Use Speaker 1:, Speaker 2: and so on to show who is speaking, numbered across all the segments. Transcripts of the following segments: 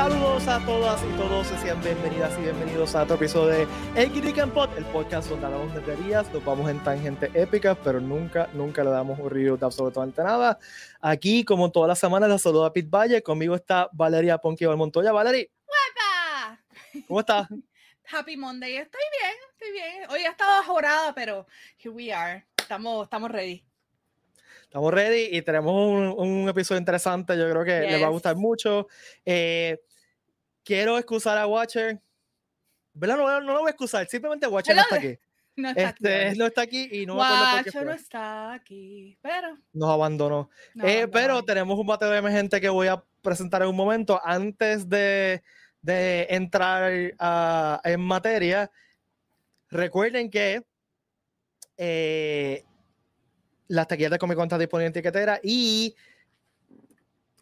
Speaker 1: Saludos a todas y todos, sean bienvenidas y bienvenidos a otro episodio de El Geek Pod, el podcast donde hablamos de teorías, nos vamos en tangentes épicas, pero nunca, nunca le damos un review de absolutamente nada. Aquí, como todas las semanas, la saludo a Pete Valle, conmigo está Valeria Ponky Montoya. Valeria.
Speaker 2: ¡Guapa!
Speaker 1: ¿Cómo estás?
Speaker 2: Happy Monday, estoy bien, estoy bien. Hoy estaba jorada, pero here we are, estamos, estamos ready.
Speaker 1: Estamos ready y tenemos un, un episodio interesante. Yo creo que les va a gustar mucho. Eh, quiero excusar a Watcher. ¿Verdad? No, no, lo voy a excusar. Simplemente Watcher no está aquí.
Speaker 2: No está,
Speaker 1: este,
Speaker 2: aquí.
Speaker 1: no está aquí y no
Speaker 2: qué no está aquí, pero...
Speaker 1: Nos abandonó. eh, pero tenemos un bateo de emergente que voy a presentar en un momento. Antes de, de entrar uh, en materia, recuerden que eh, las taquillas de Comic Con están disponibles en tiquetera y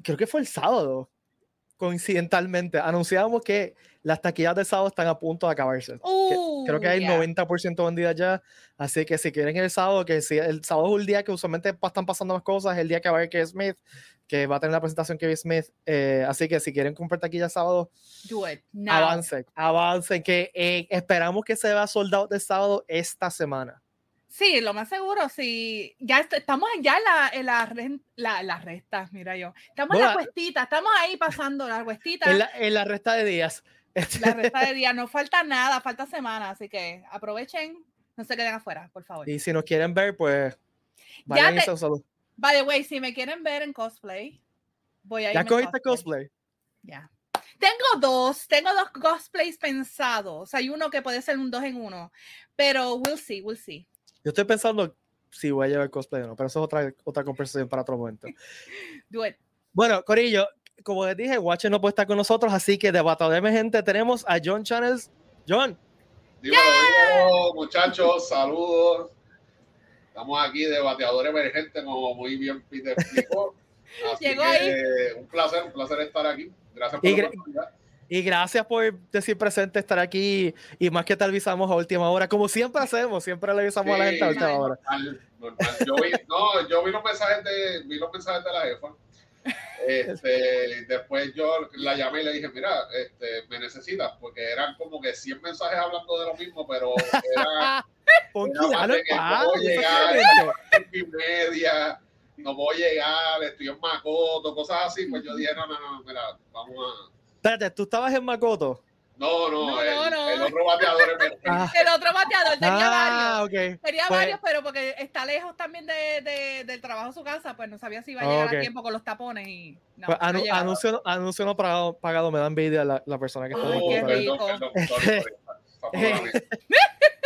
Speaker 1: creo que fue el sábado, coincidentalmente, anunciamos que las taquillas de sábado están a punto de acabarse. creo que hay 90% vendidas ya, así que si quieren el sábado, que si el sábado es un día que usualmente están pasando más cosas, el día que va a haber Kevin Smith, que va a tener la presentación Kevin Smith, eh, así que si quieren comprar taquillas sábado, avancen, avancen, que eh, esperamos que se vea soldado de sábado esta semana.
Speaker 2: Sí, lo más seguro, sí. Ya estamos ya en la, en la, la, resta, mira yo. Estamos en la cuestita, estamos ahí pasando la cuestita.
Speaker 1: En la, en la resta de días.
Speaker 2: La resta de días, no falta nada, falta semana, así que aprovechen, no se queden afuera, por favor.
Speaker 1: Y si nos quieren ver, pues vayan
Speaker 2: ya te, By the way, si me quieren ver en cosplay, voy a ir.
Speaker 1: ¿Ya cogiste cosplay?
Speaker 2: Ya. Tengo dos, tengo dos cosplays pensados. Hay uno que puede ser un dos en uno, pero we'll see, we'll see.
Speaker 1: Yo estoy pensando si voy a llevar cosplay o no, pero eso es otra, otra conversación para otro momento. Bueno, Corillo, como les dije, Watcher no puede estar con nosotros, así que de Batalla Emergente tenemos a John Channels. John.
Speaker 3: Dímelo, muchachos, saludos. Estamos aquí de bateador emergente, como muy bien Peter explicó. Así
Speaker 2: Llegó
Speaker 3: que,
Speaker 2: ahí.
Speaker 3: un placer, un placer estar aquí. Gracias por la oportunidad.
Speaker 1: Y gracias por decir presente, estar aquí y más que te avisamos a última hora, como siempre hacemos, siempre le avisamos a la gente a última hora.
Speaker 3: Yo vi, no, yo vi los mensajes de, vi los mensajes de la jefa. Este, después yo la llamé y le dije, mira, este, me necesitas, porque eran como que 100 mensajes hablando de lo mismo, pero era,
Speaker 1: era
Speaker 3: no puedo llegar, en media, no puedo llegar, estoy en Macoto, cosas así, pues yo dije, no, no, no, mira, vamos a
Speaker 1: Espérate, ¿tú estabas en Makoto?
Speaker 3: No, no, el, otro bateador.
Speaker 2: El otro bateador tenía
Speaker 1: ah,
Speaker 2: varios.
Speaker 1: Okay.
Speaker 2: Tenía
Speaker 1: pues,
Speaker 2: varios, pero porque está lejos también de, de, del trabajo de su casa, pues no sabía si iba a llegar a tiempo con los tapones y no.
Speaker 1: Pues anu no anuncio, anuncio, no pagado, pagado, me da envidia la, la persona que está
Speaker 2: Ay, qué rico. Perdón,
Speaker 3: perdón,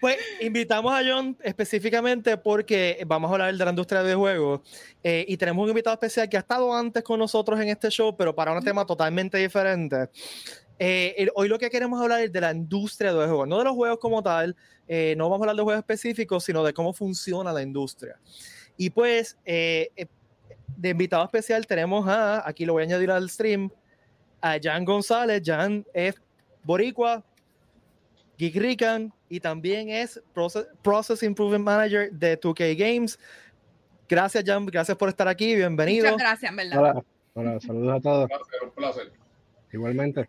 Speaker 1: Pues invitamos a John específicamente porque vamos a hablar de la industria de videojuegos eh, y tenemos un invitado especial que ha estado antes con nosotros en este show, pero para un tema totalmente diferente. Eh, hoy lo que queremos hablar es de la industria de videojuegos, no de los juegos como tal, eh, no vamos a hablar de juegos específicos, sino de cómo funciona la industria. Y pues, de invitado especial tenemos a, aquí lo voy a añadir al stream, a Jan González. Jan es boricua, Geek Rican y también es Process, Improvement Manager de 2K Games. Gracias, Jan, gracias por estar aquí, bienvenido.
Speaker 2: Muchas gracias, ¿verdad?
Speaker 4: Hola, hola saludos a todos.
Speaker 3: Un placer, un placer.
Speaker 4: Igualmente.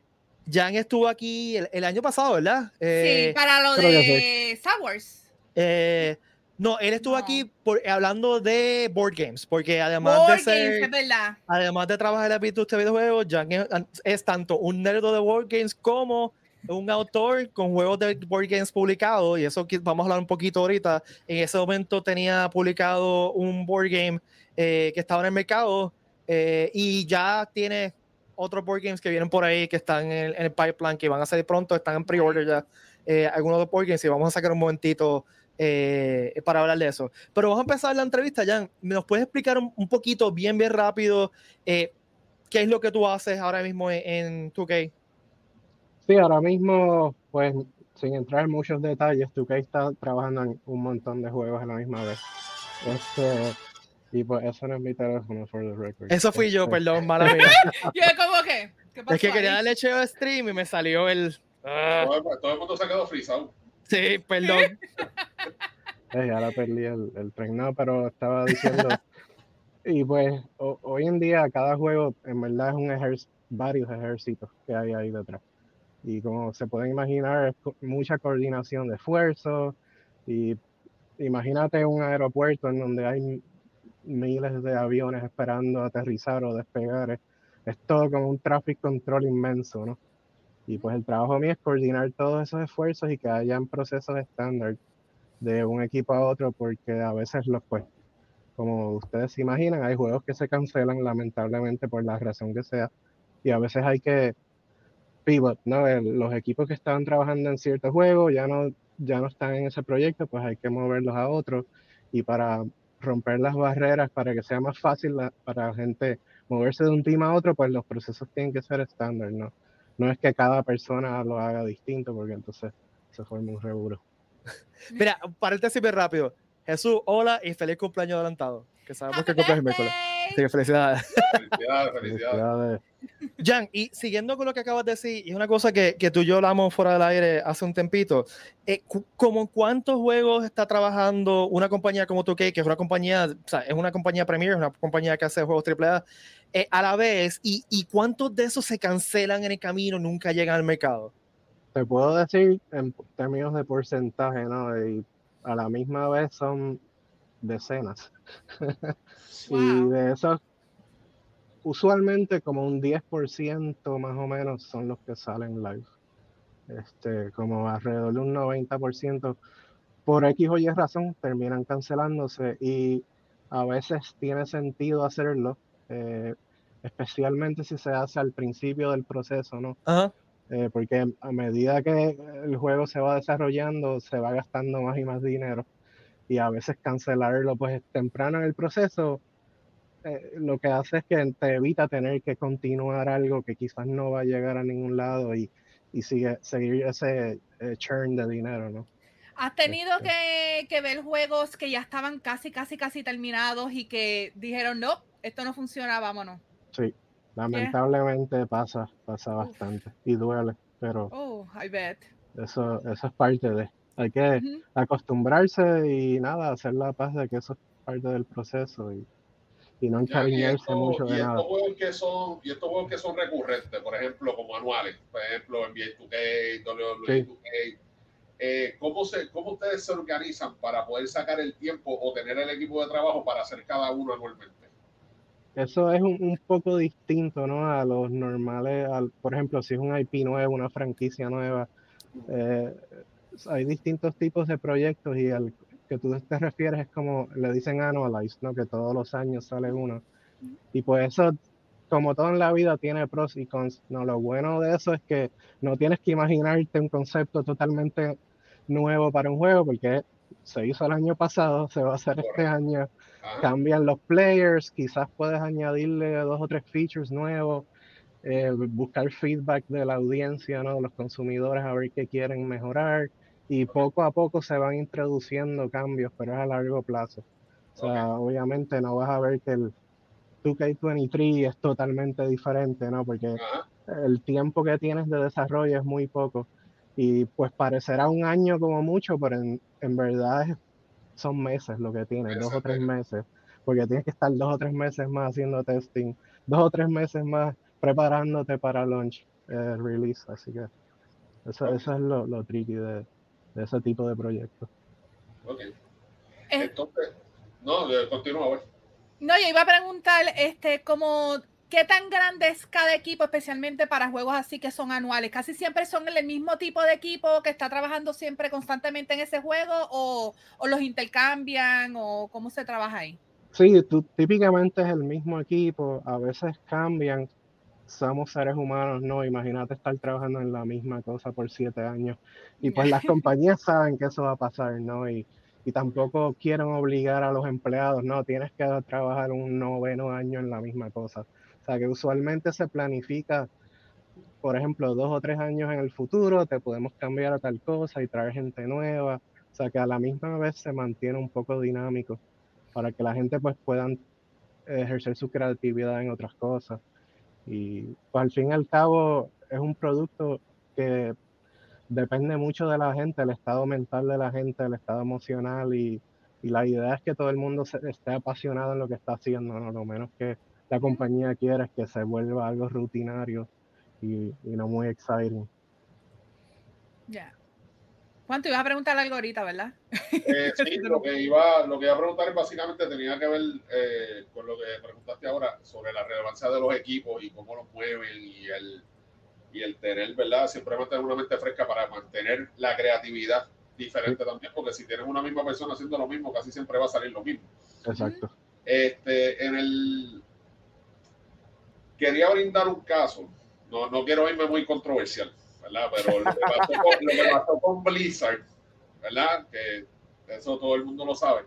Speaker 1: Jan estuvo aquí el, el año pasado, ¿verdad?
Speaker 2: Eh, sí, para lo de Star Wars.
Speaker 1: Eh, no, él estuvo no. aquí por, hablando de board games, porque además
Speaker 2: board
Speaker 1: de ser,
Speaker 2: games, es verdad.
Speaker 1: además de trabajar en la de videojuegos, Jan es, es tanto un nerd de board games como un autor con juegos de board games publicados, y eso vamos a hablar un poquito ahorita. En ese momento tenía publicado un board game eh, que estaba en el mercado eh, y ya tiene otros board games que vienen por ahí que están en el, pipeline, que van a salir pronto, están en pre-order ya. Eh, algunos de los board games y vamos a sacar un momentito eh, para hablar de eso. Pero vamos a empezar la entrevista, Jan. ¿Nos puedes explicar un, un poquito, bien, bien rápido, eh, qué es lo que tú haces ahora mismo en, en 2K?
Speaker 4: Sí, ahora mismo, pues, sin entrar en muchos detalles, 2K está trabajando en un montón de juegos a la misma vez. Este, y pues eso no es mi teléfono, for the record.
Speaker 1: Eso fui yo,
Speaker 4: Este,
Speaker 1: perdón, mala mía.
Speaker 2: Yo como que, ¿qué pasó
Speaker 1: es que quería darle cheo a stream y me salió el... Ah,
Speaker 3: Todo, todo el mundo se quedó frisado.
Speaker 1: sí, perdón.
Speaker 4: Eh, ahora perdí el, el tren, no, pero estaba diciendo. y pues ho- hoy en día cada juego en verdad es un ejer- varios ejércitos que hay ahí detrás. Y como se pueden imaginar, mucha coordinación de esfuerzos y imagínate un aeropuerto en donde hay miles de aviones esperando aterrizar o despegar. Es, todo como un traffic control inmenso, ¿no? Y pues el trabajo mío es coordinar todos esos esfuerzos y que hayan procesos estándar de un equipo a otro, porque a veces los, pues, como ustedes se imaginan, hay juegos que se cancelan lamentablemente por la razón que sea, y a veces hay que pivot, ¿no? los equipos que estaban trabajando en ciertos juegos ya no, ya no están en ese proyecto, pues hay que moverlos a otros, y para romper las barreras, para que sea más fácil para la gente moverse de un team a otro, pues los procesos tienen que ser estándar, ¿no? No es que cada persona lo haga distinto, porque entonces se forma un reburo.
Speaker 1: Mira, paréntesis rápido. Jesús, hola y feliz cumpleaños adelantado. Que sabemos que cumpleaños miércoles. Sí, felicidades. Felicidades, felicidades. Jan, y siguiendo con lo que acabas de decir, y es una cosa que, que tú y yo hablamos fuera del aire hace un tempito, eh, ¿cómo cuántos juegos está trabajando una compañía como 2 que es una compañía, o sea, es una compañía Premier, es una compañía que hace juegos AAA, eh, a la vez, y, y cuántos de esos se cancelan en el camino, nunca llegan al mercado?
Speaker 4: Te puedo decir en términos de porcentaje, ¿no? Y a la misma vez son decenas. y de esos, usualmente como un 10% más o menos son los que salen live. Este, como alrededor de un 90% por X o Y razón terminan cancelándose y a veces tiene sentido hacerlo, eh, especialmente si se hace al principio del proceso, ¿no? Eh, porque a medida que el juego se va desarrollando, se va gastando más y más dinero y a veces cancelarlo pues temprano en el proceso eh, lo que hace es que te evita tener que continuar algo que quizás no va a llegar a ningún lado y, y sigue, seguir ese eh, churn de dinero, ¿no?
Speaker 2: ¿Has tenido este que, que, ver juegos que ya estaban casi, casi, casi terminados y que dijeron, no, esto no funciona, vámonos?
Speaker 4: Sí, lamentablemente pasa, pasa bastante y duele, pero...
Speaker 2: Oh, I bet.
Speaker 4: Eso, eso es parte de... Hay que acostumbrarse y nada, hacer la paz de que eso es parte del proceso y, y no encariñarse mucho de
Speaker 3: y
Speaker 4: nada.
Speaker 3: Estos que son, y estos juegos que son recurrentes, por ejemplo, como anuales, por ejemplo, NBA 2K, WWE 2K, eh, ¿cómo, se, ¿cómo ustedes se organizan para poder sacar el tiempo o tener el equipo de trabajo para hacer cada uno anualmente?
Speaker 4: Eso es un, un poco distinto ¿no? a los normales, al, por ejemplo, si es un IP nuevo, una franquicia nueva, eh, hay distintos tipos de proyectos y al que tú te refieres es como le dicen annualize, ¿no? Que todos los años sale uno. Y pues eso, como todo en la vida, tiene pros y cons. No, lo bueno de eso es que no tienes que imaginarte un concepto totalmente nuevo para un juego porque se hizo el año pasado, se va a hacer este año. Cambian los players, quizás puedes añadirle dos o tres features nuevos. Eh, buscar feedback de la audiencia, ¿no? de los consumidores, a ver qué quieren mejorar y poco a poco se van introduciendo cambios, pero es a largo plazo. O sea, obviamente no vas a ver que el 2K23 es totalmente diferente, ¿no? Porque el tiempo que tienes de desarrollo es muy poco. Y pues parecerá un año como mucho, pero en, en verdad son meses lo que tienes, dos o tres meses. Porque tienes que estar dos o tres meses más haciendo testing, dos o tres meses más preparándote para launch, eh, release. Así que eso, eso es lo, lo tricky de, de ese tipo de proyectos.
Speaker 3: Ok. Eh, Entonces, no, continúa,
Speaker 2: No, yo iba a preguntar, este, como, ¿qué tan grande es cada equipo, especialmente para juegos así que son anuales? ¿Casi siempre son el mismo tipo de equipo que está trabajando siempre constantemente en ese juego o, o los intercambian o cómo se trabaja ahí?
Speaker 4: Sí, tú, típicamente es el mismo equipo, a veces cambian, somos seres humanos, no, imagínate estar trabajando en la misma cosa por siete años. Y pues las compañías saben que eso va a pasar, ¿no? Y, y tampoco quieren obligar a los empleados, no, tienes que trabajar un noveno año en la misma cosa. O sea que usualmente se planifica, por ejemplo, dos o tres años en el futuro, te podemos cambiar a tal cosa y traer gente nueva. O sea que a la misma vez se mantiene un poco dinámico para que la gente pues puedan ejercer su creatividad en otras cosas. Y pues, al fin y al cabo es un producto que depende mucho de la gente, el estado mental de la gente, el estado emocional y, y la idea es que todo el mundo se, esté apasionado en lo que está haciendo, ¿no? lo menos que la compañía quiere es que se vuelva algo rutinario y, no muy exciting.
Speaker 2: Ya. ¿Cuánto ibas a preguntar algo ahorita, verdad?
Speaker 3: Eh, sí, lo que, iba, lo que iba a preguntar básicamente tenía que ver eh, con lo que preguntaste ahora sobre la relevancia de los equipos y cómo los mueven y el, y el tener, ¿verdad? Siempre mantener una mente fresca para mantener la creatividad diferente también, porque si tienes una misma persona haciendo lo mismo, casi siempre va a salir lo mismo.
Speaker 4: Exacto.
Speaker 3: Este, en el quería brindar un caso, no, no quiero irme muy controversial, ¿verdad? Pero lo que pasó con, Blizzard, ¿verdad? Que eso todo el mundo lo sabe.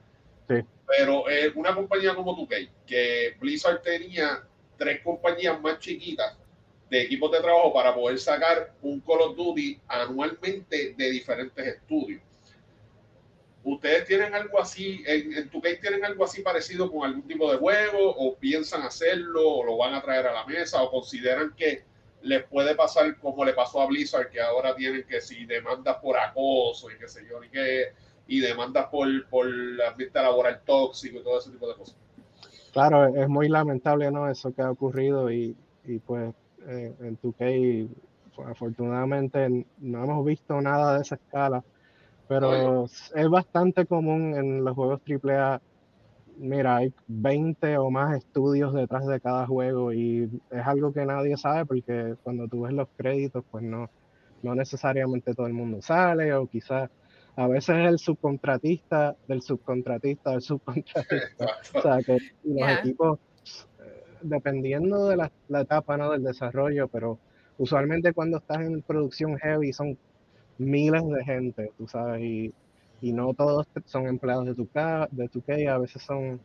Speaker 4: Sí.
Speaker 3: Pero eh, una compañía como 2K, que Blizzard tenía tres compañías más chiquitas de equipos de trabajo para poder sacar un Call of Duty anualmente de diferentes estudios. ¿Ustedes tienen algo así, en, en tienen algo así parecido con algún tipo de juego o piensan hacerlo o lo van a traer a la mesa o consideran que les puede pasar como le pasó a Blizzard que ahora tienen que si demandas por acoso y qué sé yo, y, que, y demandas por, por ambiente laboral tóxico y todo ese tipo de cosas?
Speaker 4: Claro, es muy lamentable ¿no? eso que ha ocurrido y, y pues eh, en tu case afortunadamente no hemos visto nada de esa escala pero es bastante común en los juegos AAA. Mira, hay 20 o más estudios detrás de cada juego y es algo que nadie sabe porque cuando tú ves los créditos, pues no, no necesariamente todo el mundo sale o quizás a veces es el subcontratista del subcontratista del subcontratista. o sea, que los equipos, eh, dependiendo de la, la etapa ¿no? del desarrollo, pero usualmente cuando estás en producción heavy son miles de gente, tú sabes, y, y no todos son empleados de tu, de tu a veces son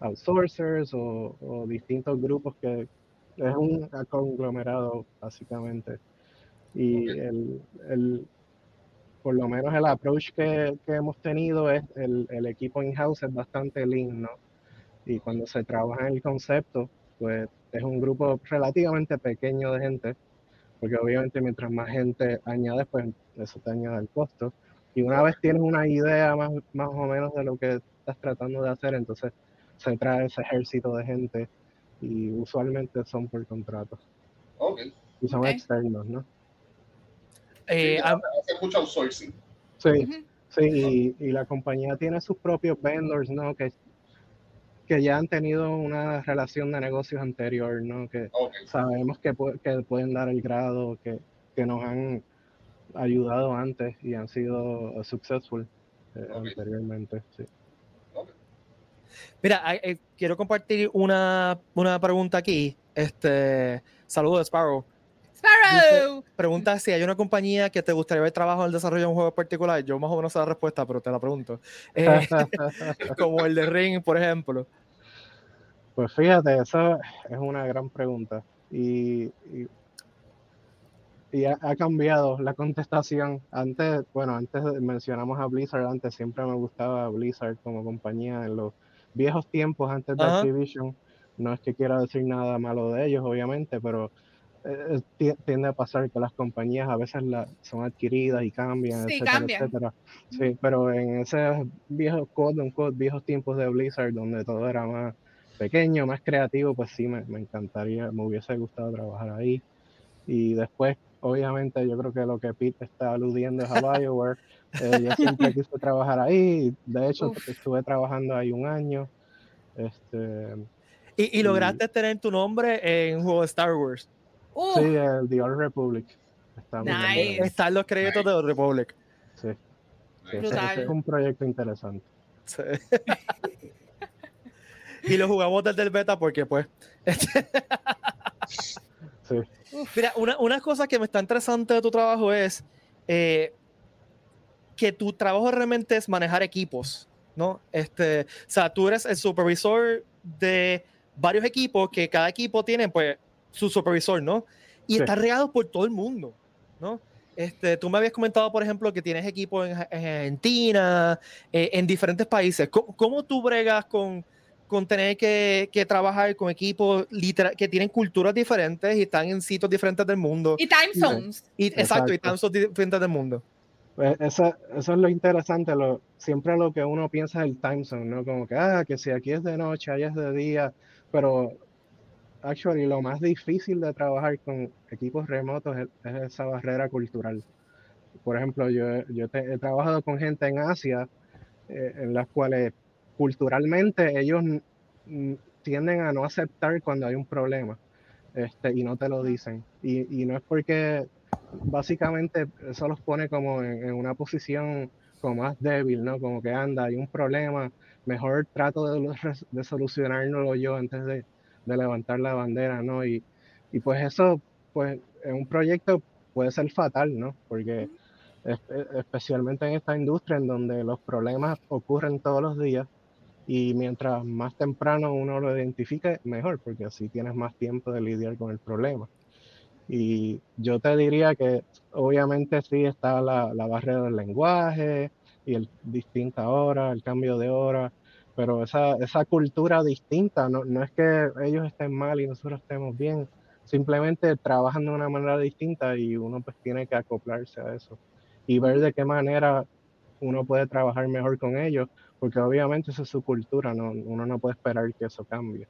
Speaker 4: outsourcers o, o, distintos grupos que es un conglomerado básicamente. Y el, el, por lo menos el approach que, que hemos tenido es el, el equipo in-house es bastante lean, ¿no? Y cuando se trabaja en el concepto, pues es un grupo relativamente pequeño de gente porque obviamente mientras más gente añades, pues eso te añade el costo. Y una vez tienes una idea más, más o menos de lo que estás tratando de hacer, entonces se trae ese ejército de gente y usualmente son por contrato.
Speaker 3: Ok.
Speaker 4: Y son externos, ¿no?
Speaker 3: Eh, sí, hace mucho outsourcing.
Speaker 4: Sí, sí, y, y, la compañía tiene sus propios vendors, ¿no? Que que ya han tenido una relación de negocios anterior, ¿no? Que sabemos que, que, pueden dar el grado, que, que, nos han ayudado antes y han sido successful eh, anteriormente, sí.
Speaker 1: Mira, eh, quiero compartir una, una, pregunta aquí. Este, saludos, Sparrow.
Speaker 2: Sparrow.
Speaker 1: pregunta si hay una compañía que te gustaría ver trabajo en el desarrollo de un juego particular. Yo más o menos sé la respuesta, pero te la pregunto. Eh, como el de Ring, por ejemplo.
Speaker 4: Pues fíjate, esa es una gran pregunta y, y, ha, cambiado la contestación. Antes, bueno, antes mencionamos a Blizzard, antes siempre me gustaba Blizzard como compañía en los viejos tiempos antes de Activision. No es que quiera decir nada malo de ellos, obviamente, pero eh, tiende a pasar que las compañías a veces la, son adquiridas y cambian, etcétera, etcétera. Sí, pero en ese viejos viejos tiempos de Blizzard, donde todo era más pequeño, más creativo, pues sí, me, encantaría, me hubiese gustado trabajar ahí. Y después, obviamente, yo creo que lo que Pete está aludiendo es a BioWare. Eh, yo siempre quise trabajar ahí, de hecho, estuve trabajando ahí un año. Este,
Speaker 1: ¿Y, lograste tener tu nombre en un juego de Star Wars?
Speaker 4: Sí, el The Old Republic.
Speaker 1: Está nice. Están los créditos de Old Republic.
Speaker 4: Sí. es un proyecto interesante.
Speaker 1: Sí. y lo jugamos desde el beta porque pues...
Speaker 4: sí.
Speaker 1: Mira, una, una, cosa que me está interesante de tu trabajo es eh, que tu trabajo realmente es manejar equipos, ¿no? Este, o sea, tú eres el supervisor de varios equipos que cada equipo tiene pues su supervisor, ¿no? Y está regado por todo el mundo, ¿no? Este, tú me habías comentado, por ejemplo, que tienes equipos en, Argentina, eh, en diferentes países. ¿Cómo, tú bregas con, con tener que, que, trabajar con equipos que tienen culturas diferentes y están en sitios diferentes del mundo.
Speaker 2: Y time zones.
Speaker 1: Y, exacto, y time zones diferentes del mundo.
Speaker 4: Pues eso, eso, es lo interesante, lo, siempre lo que uno piensa es el time zone, ¿no? Como que, ah, que si aquí es de noche, allá es de día, pero actually, lo más difícil de trabajar con equipos remotos es, esa barrera cultural. Por ejemplo, yo, yo he trabajado con gente en Asia eh, en las cuales culturalmente ellos tienden a no aceptar cuando hay un problema este, y no te lo dicen. Y, y no es porque básicamente eso los pone como en, una posición como más débil, ¿no? Como que anda, hay un problema, mejor trato de, de solucionárnoslo yo antes de, de, levantar la bandera, ¿no? Y, y, pues eso, pues en un proyecto puede ser fatal, ¿no? Porque especialmente en esta industria en donde los problemas ocurren todos los días y mientras más temprano uno lo identifique, mejor, porque así tienes más tiempo de lidiar con el problema. Y yo te diría que obviamente sí está la, la barrera del lenguaje y el distinta hora, el cambio de hora, pero esa, esa cultura distinta, no, no es que ellos estén mal y nosotros estemos bien, simplemente trabajan de una manera distinta y uno pues tiene que acoplarse a eso y ver de qué manera uno puede trabajar mejor con ellos, porque obviamente esa es su cultura, no, uno no puede esperar que eso cambie.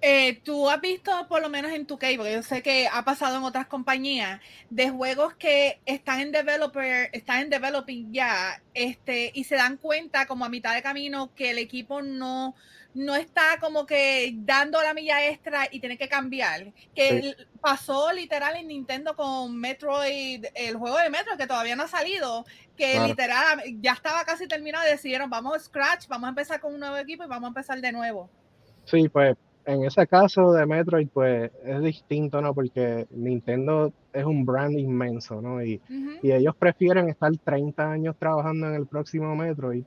Speaker 2: Eh, tú has visto, por lo menos en tu porque yo sé que ha pasado en otras compañías, de juegos que están en developer, están en developing ya, este, y se dan cuenta como a mitad de camino que el equipo no, no está como que dando la milla extra y tiene que cambiar. Que pasó literal en Nintendo con Metroid, el juego de Metroid que todavía no ha salido, que literal ya estaba casi terminado y decidieron, vamos a Scratch, vamos a empezar con un nuevo equipo y vamos a empezar de nuevo.
Speaker 4: Sí, pues en ese caso de Metroid, pues es distinto, ¿no? Porque Nintendo es un brand inmenso, ¿no? Y, y, ellos prefieren estar 30 años trabajando en el próximo Metroid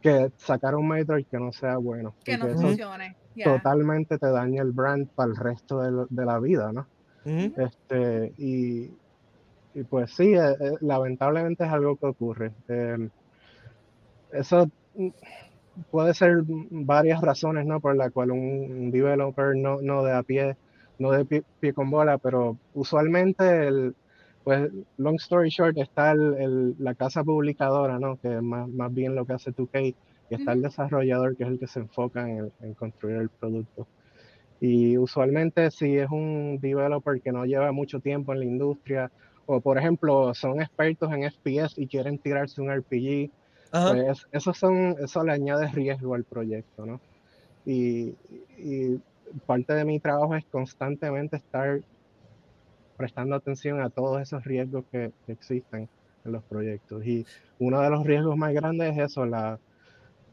Speaker 4: que sacar un Metroid que no sea bueno.
Speaker 2: Que no funcione.
Speaker 4: Totalmente te daña el brand para el resto de, de la vida, ¿no? este, y, y, pues sí, eh, eh, lamentablemente es algo que ocurre. Em, eso puede ser varias razones, ¿no? Por la cual un developer no, no de a pie, no de pie, con bola, pero usualmente el, pues, long story short, está el, la casa publicadora, ¿no? Que es más, más bien lo que hace 2K, y está el desarrollador, que es el que se enfoca en, en, construir el producto. Y usualmente si es un developer que no lleva mucho tiempo en la industria, o por ejemplo son expertos en FPS y quieren tirarse un RPG, pues eso, son, eso le añade riesgo al proyecto, ¿no? Y, parte de mi trabajo es constantemente estar prestando atención a todos esos riesgos que, existen en los proyectos. Y uno de los riesgos más grandes es eso, la,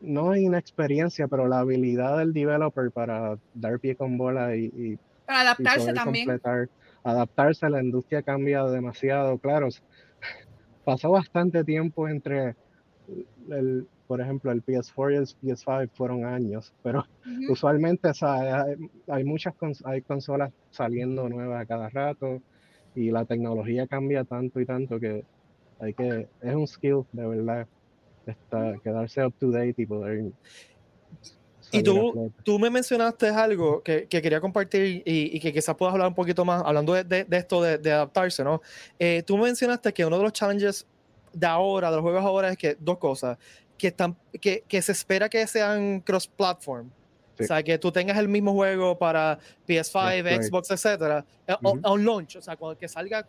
Speaker 4: no inexperiencia, pero la habilidad del developer para dar pie con bola y,
Speaker 2: adaptarse también.
Speaker 4: adaptarse, la industria cambia demasiado, claro. Pasó bastante tiempo entre el, por ejemplo, el PS4 y el PS5 fueron años, pero usualmente hay, muchas hay consolas saliendo nuevas a cada rato y la tecnología cambia tanto y tanto que hay que, es un skill de verdad, quedarse up to date y poder...
Speaker 1: Y tú, tú me mencionaste algo que, que quería compartir y, y, que quizás puedas hablar un poquito más, hablando de, de, esto de, de, adaptarse, ¿no? Eh, tú mencionaste que uno de los challenges de ahora, de los juegos ahora, es que dos cosas, que, están, que, que se espera que sean cross-platform. O sea, que tú tengas el mismo juego para PS5, Xbox, etcétera, a, eh, un launch, o sea, cuando que salga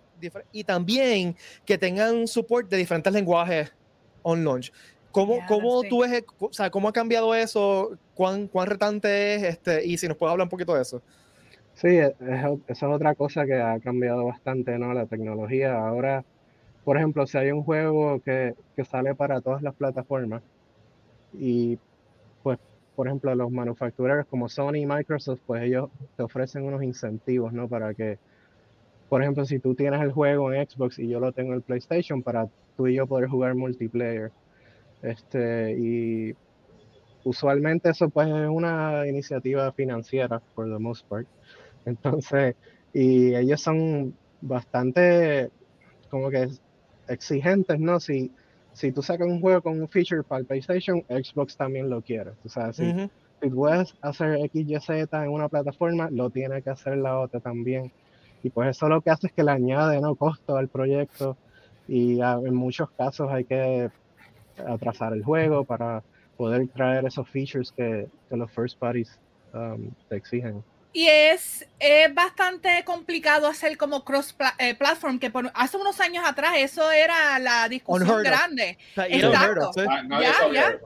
Speaker 1: y también que tengan support de diferentes lenguajes on launch. ¿Cómo, cómo tú ves, o sea, cómo ha cambiado eso? ¿Cuán, cuán retante es? Este, y si nos puedes hablar un poquito de eso.
Speaker 4: Sí, e, esa es otra cosa que ha cambiado bastante, ¿no? La tecnología. Ahora, por ejemplo, si hay un juego que, que sale para todas las plataformas y pues, por ejemplo, los manufactureros como Sony y Microsoft, pues ellos te ofrecen unos incentivos, ¿no? Para que, por ejemplo, si tú tienes el juego en Xbox y yo lo tengo en PlayStation, para tú y yo poder jugar multiplayer. Este, y usualmente eso pues es una iniciativa financiera, por the most part. Entonces, y ellos son bastante como que exigentes, ¿no? Si, si tú sacas un juego con un feature para el PlayStation, Xbox también lo quiere. O sea, si, si puedes hacer XYZ en una plataforma, lo tiene que hacer la otra también. Y pues eso lo que hace es que le añade ¿no? costo al proyecto y en muchos casos hay que atrasar el juego para poder traer esos features que, que los first parties um, te exigen.
Speaker 2: Y es, es bastante complicado hacer como cross-platform, que por, hace unos años atrás eso era la discusión grande. Exacto.
Speaker 4: Ya, ya.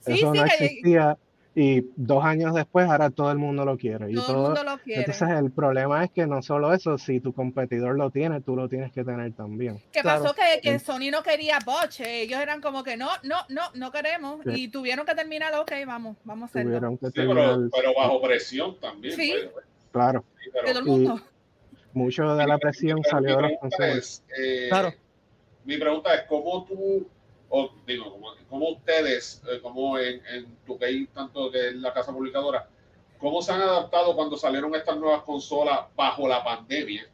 Speaker 4: Sí, eso sí, no existía y dos años después ahora todo el mundo lo quiere. Y todo, el mundo lo quiere. Entonces el problema es que no solo eso, si tu competidor lo tiene, tú lo tienes que tener también.
Speaker 2: ¿Qué pasó? Que, que, Sony no quería boche, ellos eran como que no, no, no, no queremos y tuvieron que terminar, ok, vamos, vamos a hacerlo.
Speaker 3: sí, pero, pero, bajo presión también.
Speaker 2: Sí,
Speaker 3: pues.
Speaker 4: claro.
Speaker 2: De todo el mundo.
Speaker 4: mucho de la presión salió de los consolas.
Speaker 3: Eh, claro. Mi pregunta es, ¿cómo tú o digo, como, ustedes, eh, como en, en tu que tanto que es la casa publicadora, cómo se han adaptado cuando salieron estas nuevas consolas bajo la pandemia?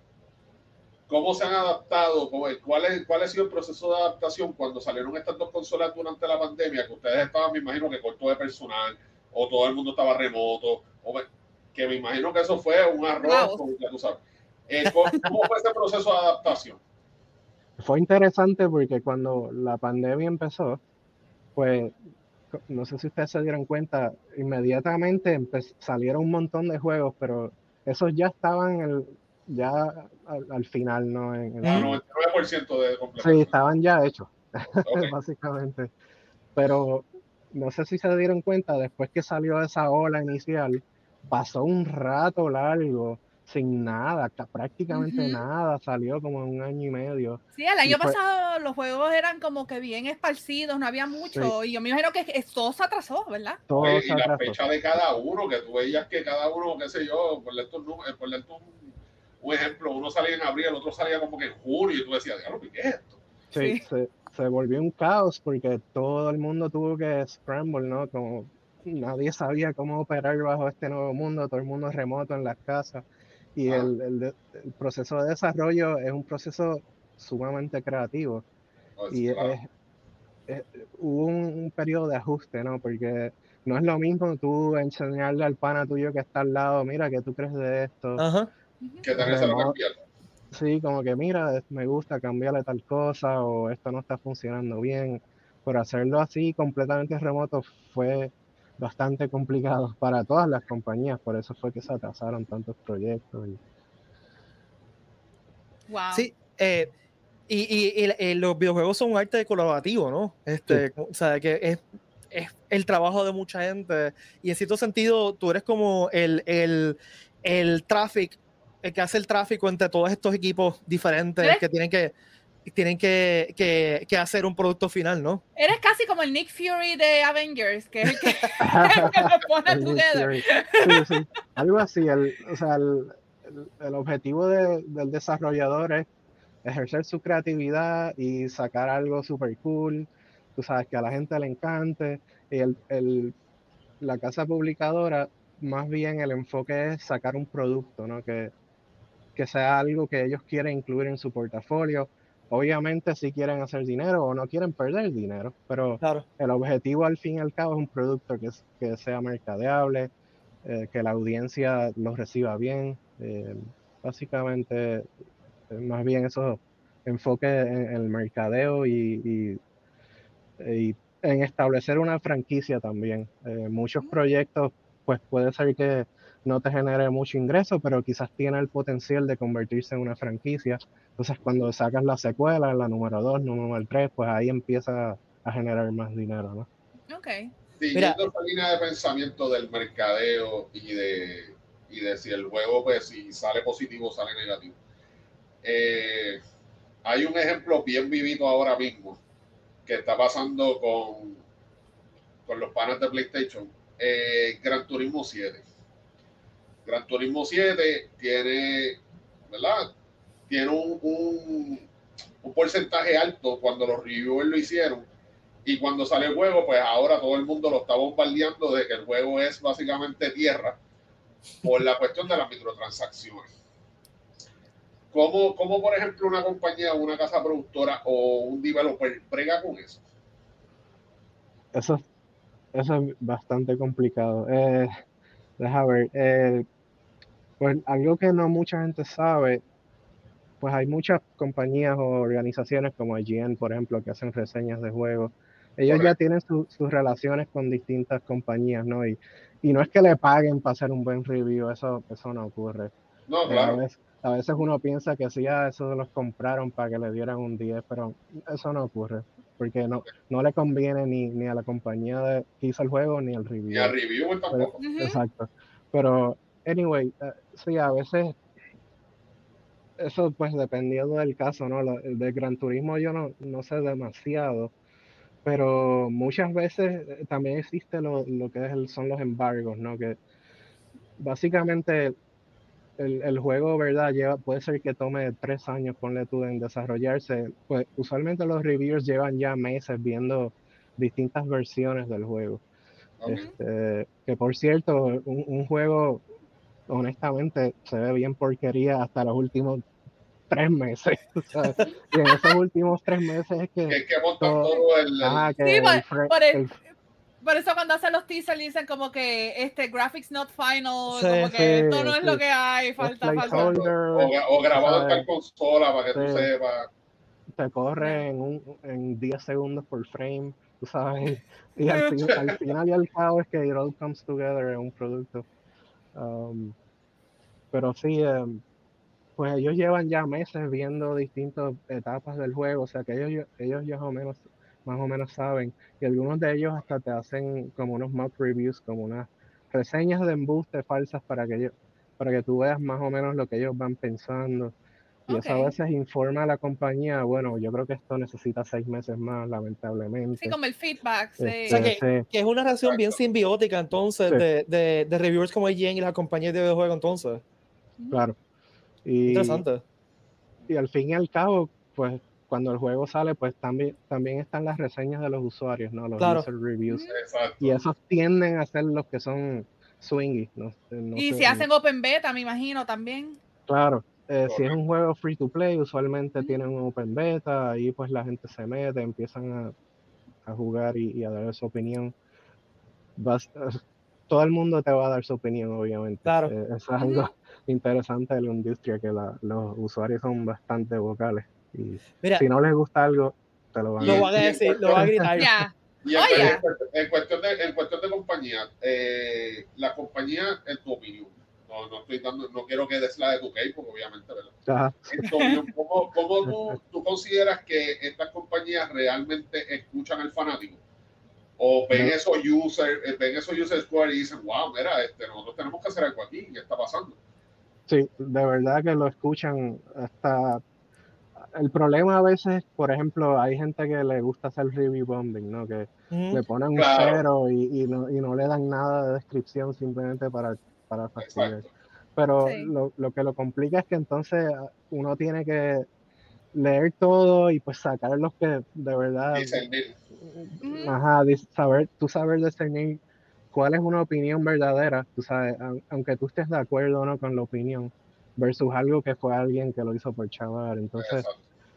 Speaker 3: ¿Cómo se han adaptado? ¿Cuál, es, ¿Cuál ha sido el proceso de adaptación cuando salieron estas dos consolas durante la pandemia? Que ustedes estaban, me imagino, que corto de personal, o todo el mundo estaba remoto, o que me imagino que eso fue un arroz, como tú sabes. Eh, ¿Cómo fue ese proceso de adaptación?
Speaker 4: Fue interesante porque cuando la pandemia empezó, pues no sé si ustedes se dieron cuenta, inmediatamente salieron un montón de juegos, pero esos ya estaban ya al, final, ¿no?
Speaker 3: En, el 99% de
Speaker 4: completo. Sí, estaban ya hechos, básicamente. Pero no sé si se dieron cuenta, después que salió esa ola inicial, pasó un rato largo sin nada, prácticamente nada, salió como en un año y medio.
Speaker 2: Sí, el año pasado los juegos eran como que bien esparcidos, no había mucho, y yo me imagino que todo se atrasó, ¿verdad?
Speaker 3: Todo y la fecha de cada uno, que tú veías que cada uno, qué sé yo, por leer un, un, ejemplo, uno salía en abril, el otro salía como que en julio, y tú decías, diablo, ¿qué es esto?
Speaker 4: Sí, Se, se volvió un caos porque todo el mundo tuvo que scramble, ¿no? Como nadie sabía cómo operar bajo este nuevo mundo, todo el mundo remoto en las casas. Y el, el, proceso de desarrollo es un proceso sumamente creativo. Oh, y hubo un, periodo de ajuste, ¿no? Porque no es lo mismo tú enseñarle al pana tuyo que está al lado, mira, ¿qué tú crees de esto?
Speaker 3: También se lo
Speaker 4: Sí, como que mira, me gusta cambiarle tal cosa o esto no está funcionando bien. Por hacerlo así completamente remoto fue bastante complicado para todas las compañías, por eso fue que se atrasaron tantos proyectos. Y...
Speaker 1: Wow. Sí, eh, y, y, y, los videojuegos son un arte colaborativo, ¿no? Este, O sea, que es, es, el trabajo de mucha gente y en cierto sentido tú eres como el, el, el tráfico, el que hace el tráfico entre todos estos equipos diferentes que tienen que tienen que, que, que, hacer un producto final, ¿no?
Speaker 2: Eres casi como el Nick Fury de Avengers, que es el que, lo pone together.
Speaker 4: Sí, sí. Algo así. El, o sea, el, el objetivo de, del desarrollador es ejercer su creatividad y sacar algo super cool. Tú sabes que a la gente le encante. Y el, el, la casa publicadora, más bien el enfoque es sacar un producto, ¿no? Que, que sea algo que ellos quieren incluir en su portafolio Obviamente si quieren hacer dinero o no quieren perder dinero, pero el objetivo al fin y al cabo es un producto que, que sea mercadeable, eh, que la audiencia lo reciba bien. Eh, básicamente, eh, más bien eso enfoque en, el mercadeo y, y, en establecer una franquicia también. muchos proyectos, pues puede ser que no te genere mucho ingreso, pero quizás tiene el potencial de convertirse en una franquicia. Entonces, cuando sacas la secuela, la número 2, número 3, pues ahí empieza a generar más dinero, ¿no?
Speaker 2: Ok.
Speaker 3: Siguiendo esa línea de pensamiento del mercadeo y de, y de si el juego, pues, si sale positivo o sale negativo. Eh, hay un ejemplo bien vivido ahora mismo que está pasando con, con los panes de PlayStation. Eh, Gran Turismo 7 Gran Turismo 7 tiene, ¿verdad? Tiene un, un, porcentaje alto cuando los reviewers lo hicieron. Y cuando sale el juego, pues ahora todo el mundo lo está bombardeando de que el juego es básicamente tierra por la cuestión de las microtransacciones. ¿Cómo, cómo por ejemplo, una compañía, una casa productora o un developer prega con eso?
Speaker 4: Eso, eso es bastante complicado. Eh, deja ver. Eh, pues algo que no mucha gente sabe, pues hay muchas compañías o organizaciones como IGN, por ejemplo, que hacen reseñas de juegos. Ellos ya tienen sus relaciones con distintas compañías, ¿no? Y, y no es que le paguen para hacer un buen review, eso, eso no ocurre.
Speaker 3: No, claro.
Speaker 4: A veces, uno piensa que sí, a eso los compraron para que le dieran un 10, pero eso no ocurre, porque no, no le conviene ni, ni a la compañía de, que hizo el juego ni al review.
Speaker 3: Ni al review tampoco.
Speaker 4: Exacto. Pero, anyway, uh, sí, a veces eso pues dependiendo del caso, ¿no? de Gran Turismo yo no, no sé demasiado, pero muchas veces eh, también existe lo, lo que es son los embargos, ¿no? Que básicamente el, el, juego, ¿verdad? Lleva, puede ser que tome tres años, ponle tú, en desarrollarse. Pues usualmente los reviewers llevan ya meses viendo distintas versiones del juego. Este, que por cierto, un, un, juego, honestamente, se ve bien porquería hasta los últimos tres meses. Y en esos últimos tres meses es que.
Speaker 3: Que, que todo, todo el.
Speaker 2: sí, por, el, por, eso cuando hacen los teasers dicen como que este graphics not final, sí, como que sí, esto no es lo que hay, falta, falta.
Speaker 3: O, o, grabado en tal consola para que tú sepas.
Speaker 4: Te corre en, un, en 10 segundos por frame, tú sabes. Y al, fin, al final y al cabo es que it all comes together en un producto. Um, pero sí, um, pues ellos llevan ya meses viendo distintas etapas del juego, o sea que ellos, ellos más o menos, más o menos saben, y algunos de ellos hasta te hacen como unos mock reviews, como unas reseñas de embuste falsas para que para que tú veas más o menos lo que ellos van pensando. Y eso a veces informa a la compañía, bueno, yo creo que esto necesita seis meses más, lamentablemente.
Speaker 2: Sí, como el feedback. Sí.
Speaker 1: o sea, que, es una relación bien simbiótica entonces de, de, de, reviewers como IGN y las compañías de videojuegos entonces.
Speaker 4: Claro. Y, Interesante. Y al fin y al cabo, pues cuando el juego sale, pues también, también están las reseñas de los usuarios, ¿no? Los user reviews. Y esos tienden a ser los que son swingy. No,
Speaker 2: y si hacen open beta, me imagino también.
Speaker 4: Claro. Eh, si es un juego free to play, usualmente tienen un open beta, ahí pues la gente se mete, empiezan a, a jugar y, a dar su opinión. todo el mundo te va a dar su opinión, obviamente.
Speaker 1: Claro.
Speaker 4: Eh, eso es algo, interesante de la industria que la, los usuarios son bastante vocales. Y si no les gusta algo, te lo van
Speaker 1: lo a decir. Lo van a gritar.
Speaker 3: Y en, en, cuestión de, en cuestión de compañía, eh, la compañía, en tu opinión, no, no estoy dando, no quiero que des la de tu case, porque obviamente, ¿verdad? ¿cómo, cómo tú, tú, consideras que estas compañías realmente escuchan al fanático? O ven esos users, eh, ven esos user score y dicen, wow, mira, este, nosotros tenemos que hacer algo aquí, ¿qué está pasando?
Speaker 4: Sí, de verdad que lo escuchan hasta... El problema a veces, por ejemplo, hay gente que le gusta hacer review bombing, ¿no? Que le ponen un cero y, y, no, y, no, le dan nada de descripción simplemente para, para fastidiar. Pero lo, lo, que lo complica es que entonces uno tiene que leer todo y pues sacar los que de verdad... Ajá, saber, tú saber discernir cuál es una opinión verdadera, tú sabes, aunque tú estés de acuerdo o no con la opinión, versus algo que fue alguien que lo hizo por chaval. Entonces,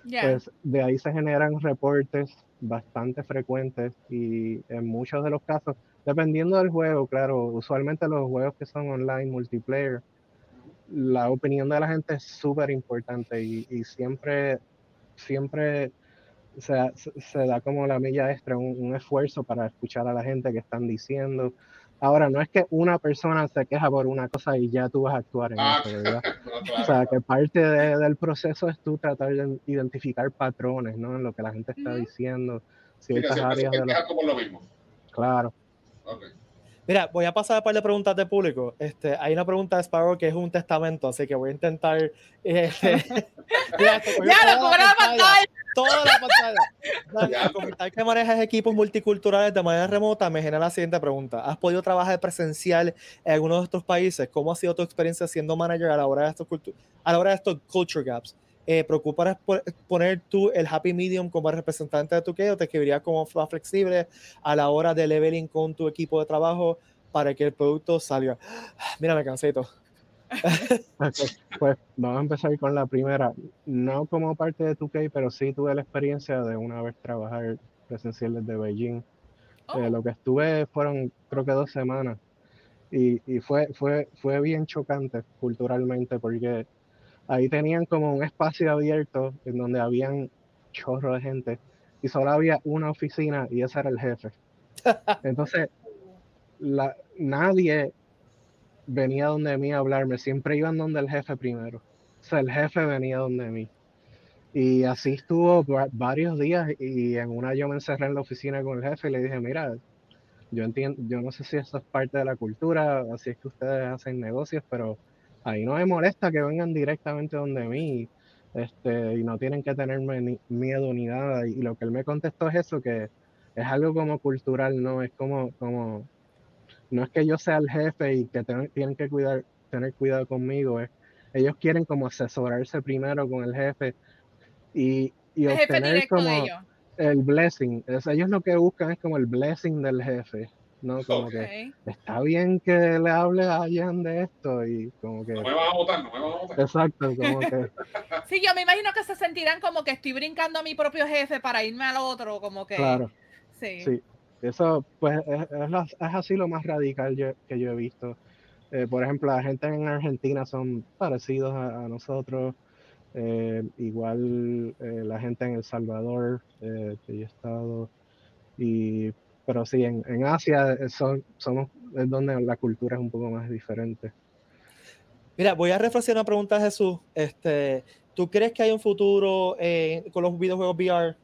Speaker 4: pues de ahí se generan reportes bastante frecuentes y en muchos de los casos, dependiendo del juego, claro, usualmente los juegos que son online, multiplayer, la opinión de la gente es súper importante y, y, siempre, siempre se, se, da como la milla extra, un, esfuerzo para escuchar a la gente que están diciendo. Ahora, no es que una persona se queja por una cosa y ya tú vas a actuar en ah, eso, ¿verdad? O sea, que parte del proceso es tú tratar de identificar patrones, ¿no? En lo que la gente está diciendo, ciertas áreas de
Speaker 3: lo mismo.
Speaker 4: Claro.
Speaker 1: Mira, voy a pasar a par de preguntas de público. Este, hay una pregunta de Sparrow que es un testamento, así que voy a intentar. Este,
Speaker 2: ya, lo la pantalla.
Speaker 1: Toda la pantalla. comentar que manejas equipos multiculturales de manera remota me genera la siguiente pregunta. ¿Has podido trabajar presencial en alguno de estos países? ¿Cómo ha sido tu experiencia siendo manager a la hora de estos, a la hora de estos culture gaps? Eh, preocupas poner tú el happy medium como representante de tu que o te escribiría como flexible a la hora de leveling con tu equipo de trabajo para que el producto salga. Mira, me cansé todo.
Speaker 4: Pues vamos a empezar con la primera. No como parte de tu que pero sí tuve la experiencia de una vez trabajar presencial desde Beijing. Eh, oh. lo que estuve fueron creo que dos semanas y, y, fue, fue, fue bien chocante culturalmente porque ahí tenían como un espacio abierto en donde habían chorro de gente y solo había una oficina y ese era el jefe. Entonces, la, nadie venía donde mí a hablarme, siempre iban donde el jefe primero. O sea, el jefe venía donde mí. Y así estuvo varios días y en una yo me encerré en la oficina con el jefe y le dije, mira, yo entiendo, yo no sé si eso es parte de la cultura, así es que ustedes hacen negocios, pero ahí no me molesta que vengan directamente donde mí este, y no tienen que tenerme ni miedo ni nada. Y lo que él me contestó es eso, que es algo como cultural, no es como, como no es que yo sea el jefe y que tienen que cuidar, tener cuidado conmigo, es, ellos quieren como asesorarse primero con el jefe y, y obtener como el blessing. ellos lo que buscan es como el blessing del jefe. ¿No? Como que está bien que le hable a Jan de esto y como que...
Speaker 3: No me van a votar, no me van a votar.
Speaker 4: Exacto, como que...
Speaker 2: sí, yo me imagino que se sentirán como que estoy brincando a mi propio jefe para irme al otro, como que...
Speaker 4: Claro. Sí. Eso, pues, es, es, así lo más radical que yo he visto. Eh, por ejemplo, la gente en Argentina son parecidos a, nosotros. Eh, igual eh, la gente en El Salvador, que yo he estado. Y, pero sí, en, en Asia son, somos, es donde la cultura es un poco más diferente.
Speaker 1: Mira, voy a refrescar una pregunta a Jesús. Este, ¿Tú crees que hay un futuro con los videojuegos VR?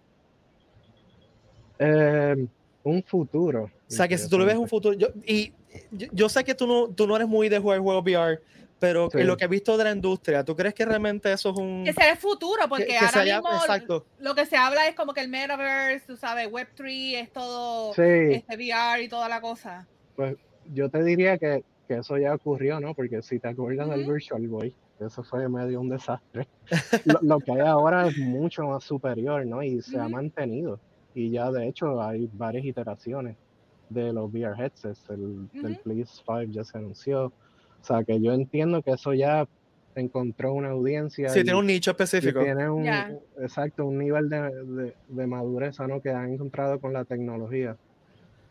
Speaker 4: Eh, un futuro. O
Speaker 1: sea, que si tú lo ves un futuro, yo, y yo, sé que tú no, tú no eres muy de jugar juegos VR, pero en lo que he visto de la industria, ¿tú crees que realmente eso es un...
Speaker 2: Que sea el futuro, porque ahora mismo exacto. lo que se habla es como que el metaverse, tú sabes, Web3 es todo este VR y toda la cosa.
Speaker 4: Pues yo te diría que, que eso ya ocurrió, ¿no? Porque si te acuerdas del Virtual Boy, eso fue medio un desastre. lo, lo, que hay ahora es mucho más superior, ¿no? Y se ha mantenido y ya de hecho hay varias iteraciones de los VR headsets, el, del Please 5 ya se anunció, o sea que yo entiendo que eso ya encontró una audiencia.
Speaker 1: Sí, tiene un nicho específico.
Speaker 4: Tiene un, exacto, un nivel de, de, madurez ¿no? que han encontrado con la tecnología.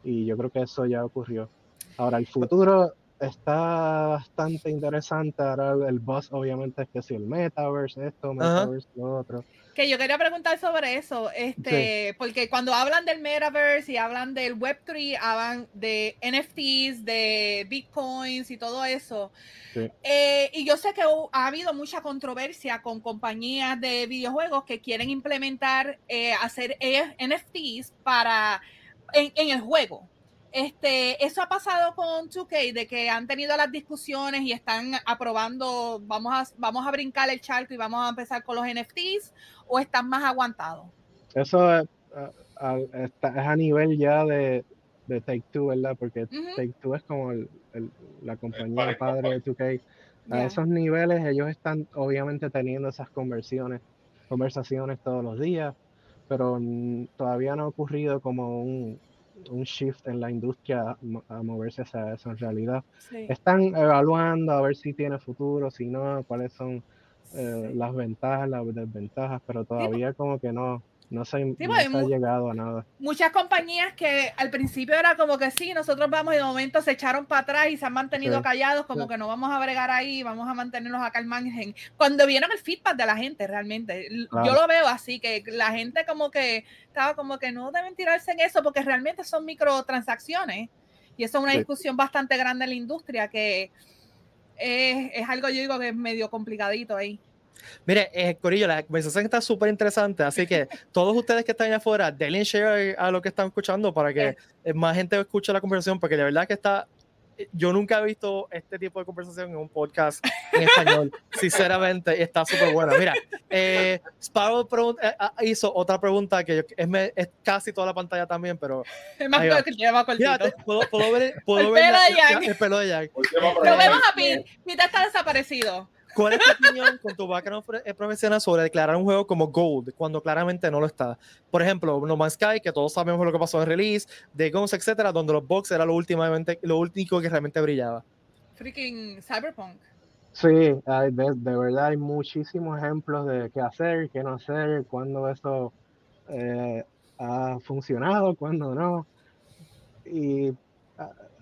Speaker 4: Y yo creo que eso ya ocurrió. Ahora, el futuro está bastante interesante. Ahora el boss obviamente es que si el metaverse, esto, metaverse, lo otro
Speaker 2: que yo quería preguntar sobre eso, este, porque cuando hablan del metaverse y hablan del Web3, hablan de NFTs, de Bitcoins y todo eso. Eh, y yo sé que ha habido mucha controversia con compañías de videojuegos que quieren implementar, eh, hacer NFTs para en el juego. Este, eso ha pasado con 2K, de que han tenido las discusiones y están aprobando, vamos a, vamos a brincar el charco y vamos a empezar con los NFTs, o están más aguantados?
Speaker 4: Eso es, a, nivel ya de, de Take Two, ¿verdad? Porque Take Two es como la compañía padre de 2K. A esos niveles ellos están obviamente teniendo esas conversiones, conversaciones todos los días, pero todavía no ha ocurrido como un, un shift en la industria a, moverse hacia eso en realidad. Están evaluando a ver si tiene futuro, si no, cuáles son eh, las ventajas, las desventajas, pero todavía como que no, no se, ha llegado a nada.
Speaker 2: Muchas compañías que al principio era como que sí, nosotros vamos y de momento se echaron para atrás y se han mantenido callados, como que no vamos a bregar ahí, vamos a mantenernos acá al margen. Cuando vieron el feedback de la gente, realmente, yo lo veo así, que la gente como que estaba como que no deben tirarse en eso porque realmente son microtransacciones y eso es una discusión bastante grande en la industria que es, es algo, yo digo que es medio complicadito ahí.
Speaker 1: Mire, eh, Corillo, la conversación está súper interesante, así que todos ustedes que están allá afuera, denle share a lo que están escuchando para que más gente escuche la conversación, porque de verdad que está yo nunca he visto este tipo de conversación en un podcast en español, sinceramente, está súper buena. Mira, eh, Sparrow eh, ah, hizo otra pregunta que es, es, casi toda la pantalla también, pero...
Speaker 2: Es más que lleva
Speaker 1: ¿puedo, puedo ver, puedo el, ver pelo la, el pelo de Jack.
Speaker 2: Lo vemos a Pete, Pete está desaparecido.
Speaker 1: ¿Cuál es tu opinión con tu background eh, profesional sobre declarar un juego como Gold cuando claramente no lo está? Por ejemplo, No Man's Sky, que todos sabemos lo que pasó en release, de Guns, etcétera, donde los box era lo, últimamente, lo único que realmente brillaba.
Speaker 2: Freaking Cyberpunk.
Speaker 4: Sí, de, verdad hay muchísimos ejemplos de qué hacer, qué no hacer, cuándo eso eh, ha funcionado, cuándo no. Y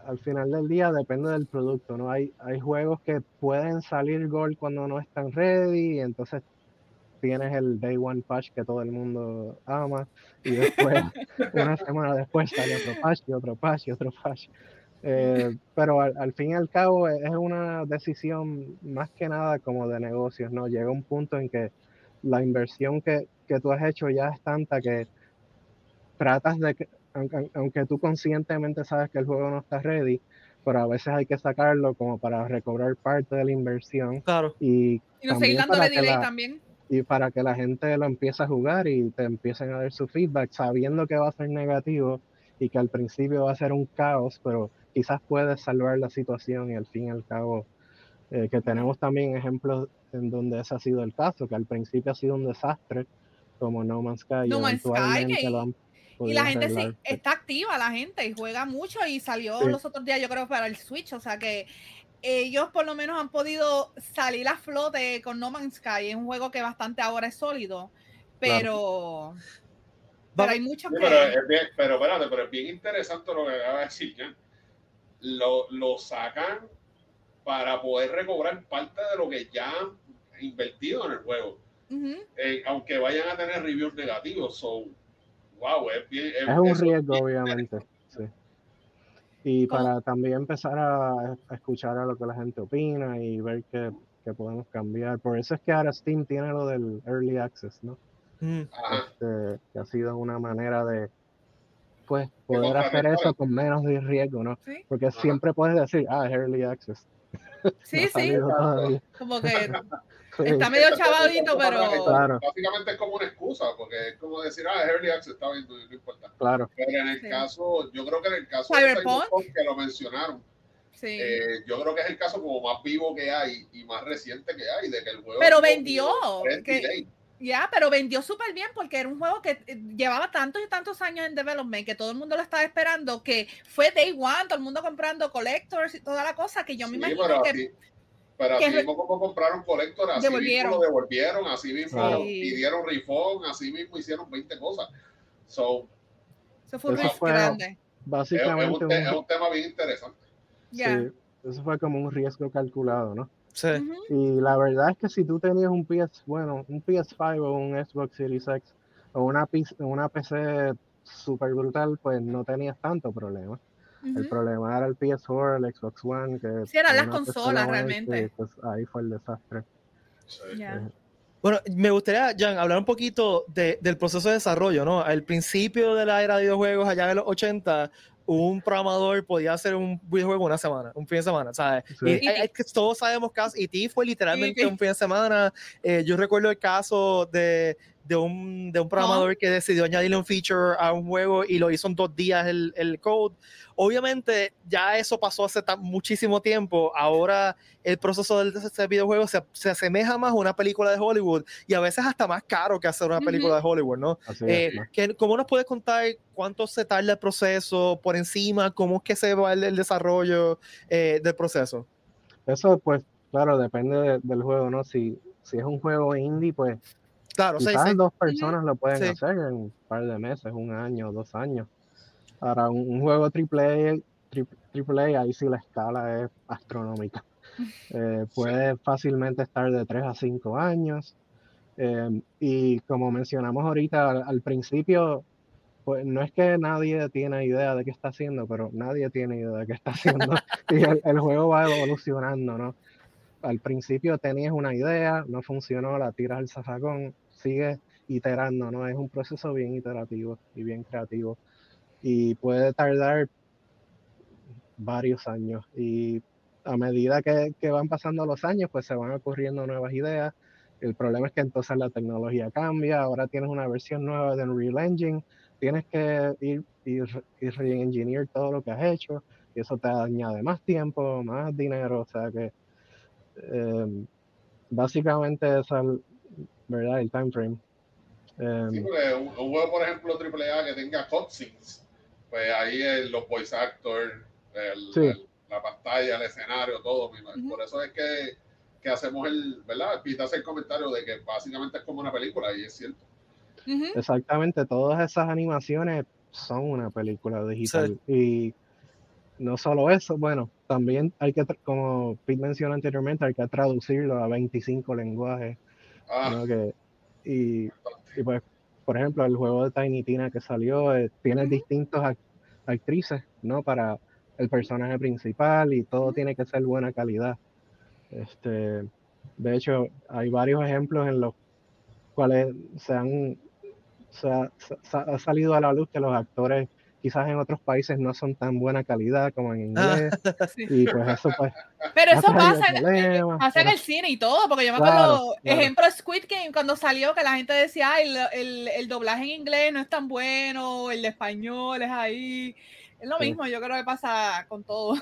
Speaker 4: al final del día depende del producto, ¿no? Hay, hay juegos que pueden salir gol cuando no están ready, y entonces tienes el Day One Patch que todo el mundo ama, y después, una semana después sale otro patch y otro patch y otro patch. Eh, pero al, fin y al cabo es una decisión más que nada como de negocios, ¿no? Llega un punto en que la inversión que, que tú has hecho ya es tanta que tratas de que, aunque, tú conscientemente sabes que el juego no está ready, pero a veces hay que sacarlo como para recobrar parte de la inversión.
Speaker 1: Claro.
Speaker 4: Y,
Speaker 2: y no seguir dándole delay también.
Speaker 4: Y para que la gente lo empiece a jugar y te empiecen a dar su feedback, sabiendo que va a ser negativo y que al principio va a ser un caos, pero quizás puedes salvar la situación y al fin y al cabo, eh, que tenemos también ejemplos en donde ese ha sido el caso, que al principio ha sido un desastre, como No Man's Sky,
Speaker 2: no Man's Sky lo han y la gente sí está activa, la gente, y juega mucho y salió los otros días, yo creo, para el Switch. O sea que ellos por lo menos han podido salir a flote con No Man's Sky. Es un juego que bastante ahora es sólido, pero. Pero hay mucho que.
Speaker 3: Pero, es bien, pero espérate, pero es bien interesante lo que acaba de decir, Lo, lo sacan para poder recobrar parte de lo que ya han invertido en el juego. Eh, aunque vayan a tener reviews negativos. So, wow, es, bien,
Speaker 4: es, un riesgo, obviamente. Sí. Y para también empezar a, escuchar a lo que la gente opina y ver qué, podemos cambiar. Por eso es que ahora Steam tiene lo del Early Access, ¿no? Mm. Este, que ha sido una manera de pues poder hacer eso con menos de riesgo, ¿no? Porque siempre puedes decir, ah, es Early Access.
Speaker 2: Sí, sí. Como que Está medio chavadito, pero.
Speaker 3: Básicamente es como una excusa, porque es como decir, ah, Early Access está bien, no importa.
Speaker 4: Claro.
Speaker 3: Pero en el caso, yo creo que en el caso de
Speaker 2: Cyberpunk,
Speaker 3: que lo mencionaron, sí. Eh, yo creo que es el caso como más vivo que hay y más reciente que hay, de que el juego.
Speaker 2: Pero vendió. ya, pero vendió súper bien porque era un juego que eh, llevaba tantos y tantos años en development que todo el mundo lo estaba esperando, que fue day one, todo el mundo comprando collectors y toda la cosa, que yo me imagino que.
Speaker 3: Pero así mismo como compraron Collector, así mismo lo devolvieron, así mismo pidieron refund, así mismo hicieron 20 cosas. So,
Speaker 2: eso fue un riesgo grande.
Speaker 4: Básicamente
Speaker 3: es, un, tema bien interesante.
Speaker 4: Sí, eso fue como un riesgo calculado, ¿no? Sí. Y la verdad es que si tú tenías un PS, bueno, un PS5 o un Xbox Series X o una, una PC super brutal, pues no tenías tanto problema. El problema era el PS4, el Xbox One. Que
Speaker 2: sí, eran las consolas realmente.
Speaker 4: pues, ahí fue el desastre.
Speaker 1: Eh, bueno, me gustaría, Jan, hablar un poquito de, del proceso de desarrollo, ¿no? Al principio de la era de videojuegos, allá de los 80, un programador podía hacer un videojuego una semana, un fin de semana, ¿sabes? Y, todos sabemos casos, y ti fue literalmente un fin de semana. Eh, yo recuerdo el caso de de un, de un programador que decidió añadirle un feature a un juego y lo hizo en dos días el, el code. Obviamente ya eso pasó hace muchísimo tiempo. Ahora el proceso del de videojuego se, se, asemeja más a una película de Hollywood y a veces hasta más caro que hacer una película de Hollywood, ¿no? Eh, ¿Cómo nos puedes contar cuánto se tarda el proceso por encima? ¿Cómo es que se va el, desarrollo eh, del proceso?
Speaker 4: Eso pues claro, depende del juego, ¿no? Si, si es un juego indie, pues
Speaker 1: Claro,
Speaker 4: Quizás dos personas lo pueden hacer en un par de meses, un año, dos años. Ahora, un, juego AAA, triple, ahí sí la escala es astronómica. Eh, puede fácilmente estar de tres a cinco años. Em, y como mencionamos ahorita al, principio, pues no es que nadie tiene idea de qué está haciendo, pero nadie tiene idea de qué está haciendo. y el, el, juego va evolucionando, ¿no? Al principio tenías una idea, no funcionó, la tiras al zafacón, sigue iterando, ¿no? Es un proceso bien iterativo y bien creativo. Y puede tardar varios años. Y a medida que, van pasando los años, pues se van ocurriendo nuevas ideas. El problema es que entonces la tecnología cambia, ahora tienes una versión nueva de Unreal Engine, tienes que ir y re-engineer todo lo que has hecho. Y eso te añade más tiempo, más dinero, o sea que em, básicamente es ¿verdad? El time frame.
Speaker 3: Um, sí, porque un, juego, por ejemplo, AAA que tenga cutscenes, pues ahí el, los voice actors, el, la pantalla, el escenario, todo. Por eso es que, que, hacemos el, ¿verdad? Pita hace el comentario de que básicamente es como una película, y es cierto.
Speaker 4: Exactamente, todas esas animaciones son una película digital. Y no solo eso, bueno, también hay que, como Pete mencionó anteriormente, hay que traducirlo a 25 lenguajes Ah. y, pues, por ejemplo, el juego de Tiny Tina que salió eh, tiene distintas actrices, ¿no? Para, el personaje principal y todo tiene que ser buena calidad. Este, de hecho, hay varios ejemplos en los cuales se han se ha, salido a la luz que los actores quizás en otros países no son tan buena calidad como en inglés. Y pues eso pues.
Speaker 2: Pero eso pasa, en, el cine y todo, porque yo me acuerdo, ejemplo, Squid Game, cuando salió, que la gente decía, Ay, el, el, doblaje en inglés no es tan bueno, el de español es ahí. Es lo mismo, yo creo que pasa con todo.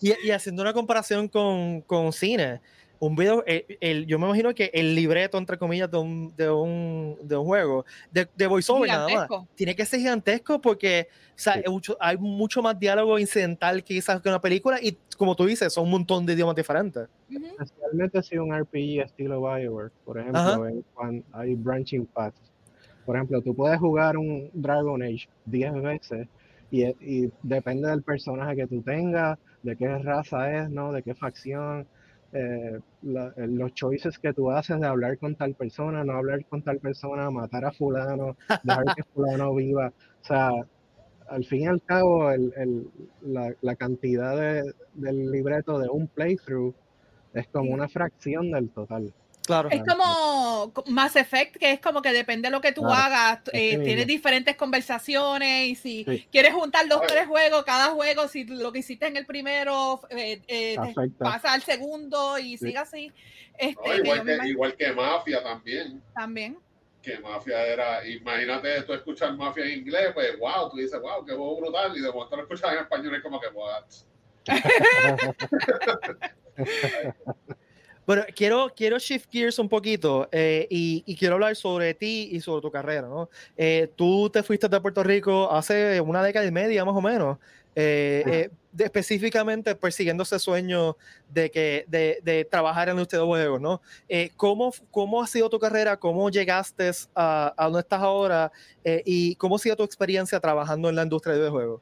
Speaker 1: Y, y haciendo una comparación con, con cine, un video, eh, el, yo me imagino que el libreto, entre comillas, de un, de un, de un juego, de, de voiceover nada más, tiene que ser gigantesco porque o sea, hay, mucho, más diálogo incidental quizás que una película y como tú dices, son un montón de idiomas diferentes.
Speaker 4: Especialmente si un RPG estilo Bioware, por ejemplo, hay branching paths. Por ejemplo, tú puedes jugar un Dragon Age 10 veces y, y depende del personaje que tú tengas, de qué raza es, ¿no? De qué facción eh, eh, los choices que tú haces de hablar con tal persona, no hablar con tal persona, matar a fulano, dejar que fulano viva. O sea, al fin y al cabo, el, la, cantidad de, del libreto de un playthrough es como una fracción del total.
Speaker 2: Es como Mass Effect, que es como que depende de lo que tú hagas, eh, tienes diferentes conversaciones y si quieres juntar dos o tres juegos, cada juego, si lo que hiciste en el primero eh, eh pasa al segundo y sigue así.
Speaker 3: Este, igual, que, Mafia también.
Speaker 2: También.
Speaker 3: Que Mafia era, imagínate tú escuchar Mafia en inglés, pues wow, tú dices, wow, qué juego brutal, y de momento lo escuchas en español es como que, what.
Speaker 1: Bueno, quiero, quiero shift gears un poquito eh, y, quiero hablar sobre ti y sobre tu carrera, ¿no? Eh, tú te fuiste de Puerto Rico hace una década y media más o menos, eh, específicamente persiguiendo ese sueño de, que, de, de trabajar en de juegos, ¿no? ¿cómo, ¿Cómo ha sido tu carrera? ¿Cómo llegaste a, a donde estás ahora? ¿Y cómo ha sido tu experiencia trabajando en la industria de videojuegos?